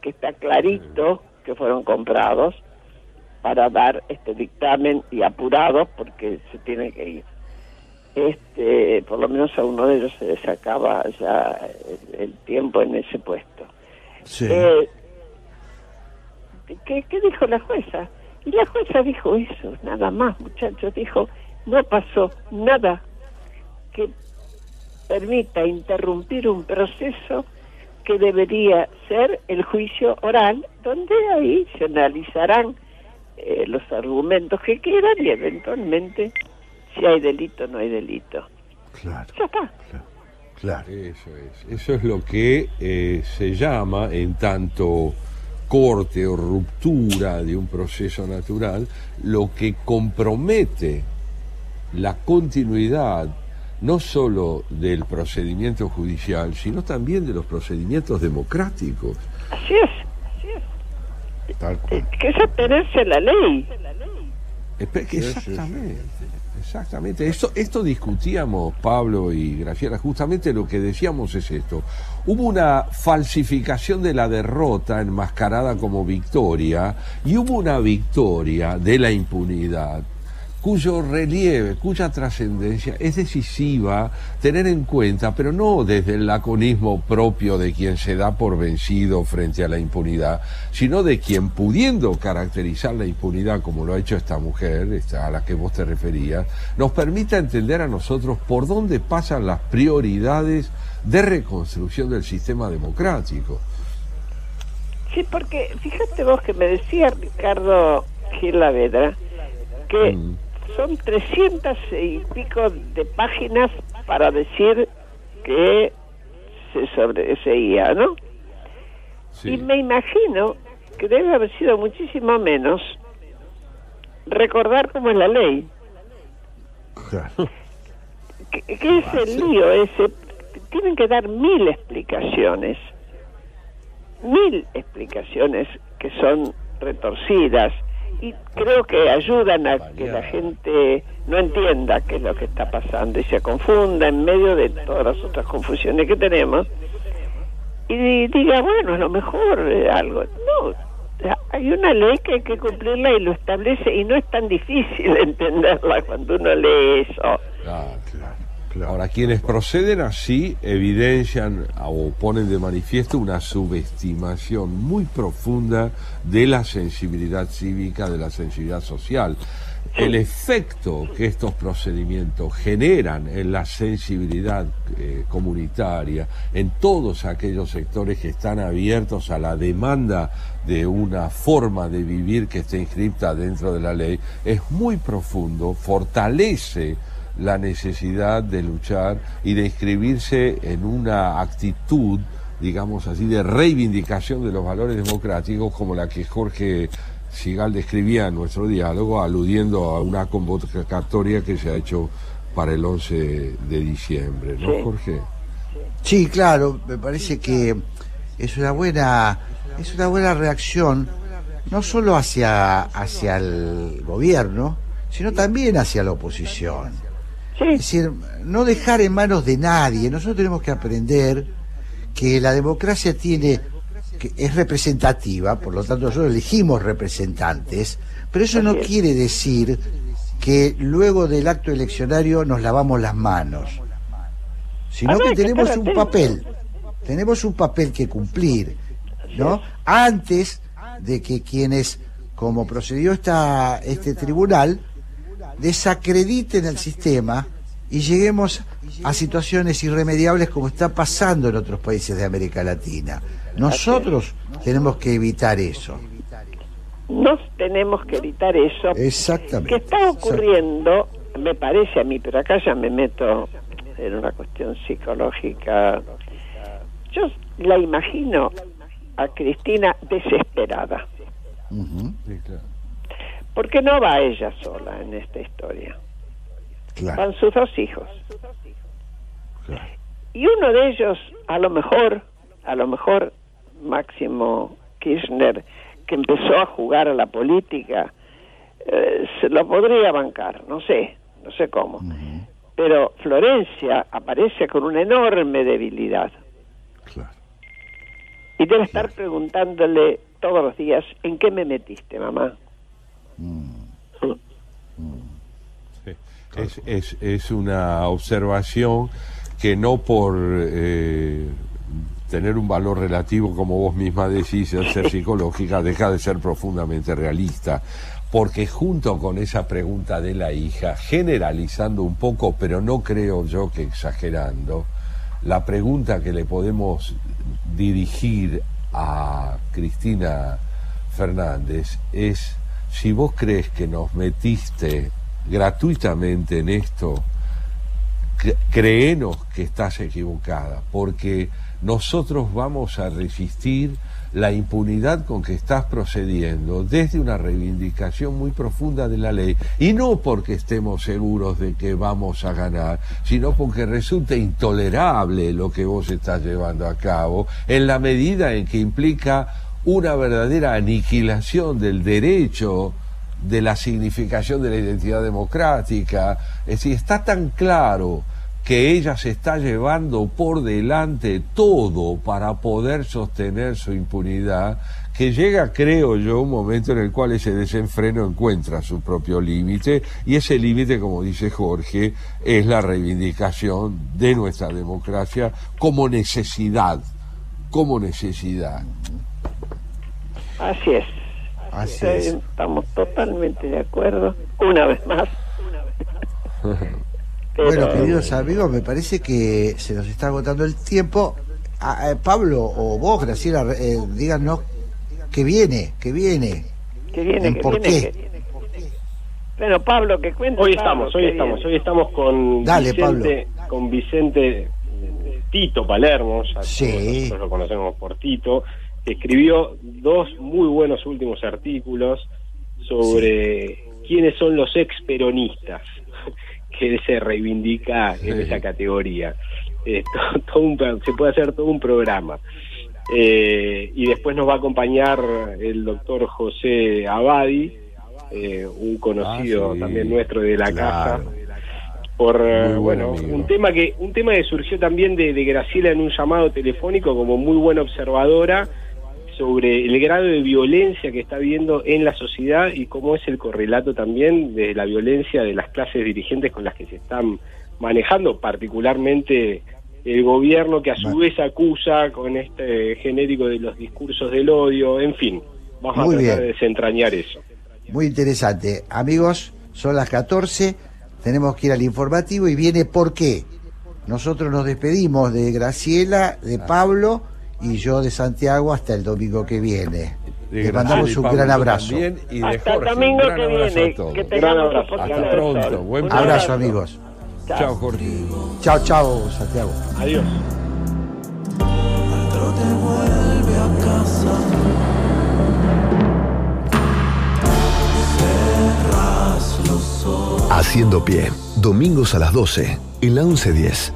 que está clarito que fueron comprados para dar este dictamen y apurados porque se tiene que ir. Este, por lo menos a uno de ellos se le sacaba ya el, el tiempo en ese puesto. Sí. Eh, ¿qué, ¿Qué dijo la jueza? Y la jueza dijo eso, nada más, muchachos. Dijo, no pasó nada que permita interrumpir un proceso que debería ser el juicio oral, donde ahí se analizarán eh, los argumentos que quieran y eventualmente si hay delito o no hay delito. Claro. Ya está. Claro. Eso es. Eso es lo que eh, se llama, en tanto corte o ruptura de un proceso natural, lo que compromete la continuidad no solo del procedimiento judicial, sino también de los procedimientos democráticos. Así es, así es. Que es atenerse a la ley. Exactamente, Exactamente, esto, esto discutíamos Pablo y Graciela, justamente lo que decíamos es esto. Hubo una falsificación de la derrota enmascarada como victoria y hubo una victoria de la impunidad cuyo relieve, cuya trascendencia es decisiva tener en cuenta, pero no desde el laconismo propio de quien se da por vencido frente a la impunidad, sino de quien pudiendo caracterizar la impunidad como lo ha hecho esta mujer, esta a la que vos te referías, nos permita entender a nosotros por dónde pasan las prioridades de reconstrucción del sistema democrático. Sí, porque fíjate vos que me decía Ricardo Gil Lavedra que Mm. Son 300 y pico de páginas para decir que se sobreseía, ¿no? Y me imagino que debe haber sido muchísimo menos recordar cómo es la ley. ¿Qué, qué es el lío ese? Tienen que dar mil explicaciones. Mil explicaciones que son retorcidas y creo que ayudan a que la gente no entienda qué es lo que está pasando y se confunda en medio de todas las otras confusiones que tenemos y diga, bueno, a lo mejor eh, algo. No, hay una ley que hay que cumplirla y lo establece y no es tan difícil entenderla cuando uno lee eso. Ahora, quienes proceden así evidencian o ponen de manifiesto una subestimación muy profunda de la sensibilidad cívica, de la sensibilidad social. El efecto que estos procedimientos generan en la sensibilidad eh, comunitaria, en todos aquellos sectores que están abiertos a la demanda de una forma de vivir que esté inscripta dentro de la ley, es muy profundo, fortalece la necesidad de luchar y de inscribirse en una actitud, digamos así, de reivindicación de los valores democráticos como la que Jorge Sigal describía en nuestro diálogo, aludiendo a una convocatoria que se ha hecho para el 11 de diciembre, ¿no, Sí. Jorge? Sí, claro, me parece que es una buena, es una buena reacción, no solo hacia, hacia el gobierno, sino también hacia la oposición. Es decir, no dejar en manos de nadie. Nosotros tenemos que aprender que la democracia tiene que es representativa, por lo tanto nosotros elegimos representantes, pero eso no quiere decir que luego del acto eleccionario nos lavamos las manos, sino Habrá que tenemos un papel, tenemos un papel que cumplir, ¿no? Antes de que quienes, como procedió esta, este tribunal, desacrediten el sistema y lleguemos a situaciones irremediables como está pasando en otros países de América Latina. Nosotros tenemos que evitar eso. Nos tenemos que evitar eso. Exactamente. que está ocurriendo, me parece a mí, pero acá ya me meto en una cuestión psicológica. Yo la imagino a Cristina desesperada, porque no va ella sola en esta historia. Van sus dos hijos. Y uno de ellos, a lo mejor, a lo mejor Máximo Kirchner, que empezó a jugar a la política, eh, se lo podría bancar, no sé, no sé cómo. Pero Florencia aparece con una enorme debilidad. Y debe estar preguntándole todos los días, ¿en qué me metiste, mamá? Es, es, es una observación que no por eh, tener un valor relativo, como vos misma decís, al ser psicológica, deja de ser profundamente realista. Porque junto con esa pregunta de la hija, generalizando un poco, pero no creo yo que exagerando, la pregunta que le podemos dirigir a Cristina Fernández es si vos crees que nos metiste gratuitamente en esto, créenos que estás equivocada, porque nosotros vamos a resistir la impunidad con que estás procediendo desde una reivindicación muy profunda de la ley, y no porque estemos seguros de que vamos a ganar, sino porque resulta intolerable lo que vos estás llevando a cabo, en la medida en que implica una verdadera aniquilación del derecho de la significación de la identidad democrática. Es decir, está tan claro que ella se está llevando por delante todo para poder sostener su impunidad, que llega, creo yo, un momento en el cual ese desenfreno encuentra su propio límite, y ese límite, como dice Jorge, es la reivindicación de nuestra democracia como necesidad, como necesidad. Así es. Así es. Estamos totalmente de acuerdo, una vez más. Pero- Bueno, queridos amigos, me parece que se nos está agotando el tiempo. Ah, eh, Pablo o vos, Graciela, eh, díganos qué viene, qué viene. que viene, ¿En que por viene, qué? que- Bueno, Pablo, que cuente. Hoy Pablo, estamos, hoy que estamos, viene. hoy estamos con Dale, Vicente, con Vicente eh, Tito Palermo, ya Sí. nosotros lo conocemos por Tito, que escribió dos muy buenos últimos artículos sobre quiénes son los ex peronistas que él se reivindica en Sí. esa categoría. Eh, to- todo un se puede hacer todo un programa. Eh, y después nos va a acompañar el doctor José Abadi, eh, un conocido Ah, sí. también nuestro de la Claro. casa, por eh, Muy bueno un tema que un tema que surgió también de, de Graciela en un llamado telefónico como muy buena observadora sobre el grado de violencia que está habiendo en la sociedad y cómo es el correlato también de la violencia de las clases dirigentes con las que se están manejando, particularmente el gobierno que a su vez acusa con este genérico de los discursos del odio, en fin, vamos Muy a tratar bien. de desentrañar eso. Muy interesante. Amigos, son las 14, tenemos que ir al informativo y viene por qué. Nosotros nos despedimos de Graciela, de Pablo y yo de Santiago hasta el domingo que viene. Graciela mandamos un gran abrazo. también, y de Hasta el Jorge, un domingo gran que abrazo viene, a todos. que Gran tengamos abrazo. Hasta pronto, buen provecho. Abrazo, amigos. Chao, Jorge. Chao, chao, Santiago. Adiós. te vuelve a casa. Cerras los ojos. Haciendo pie, domingos a las 12, en la 1110.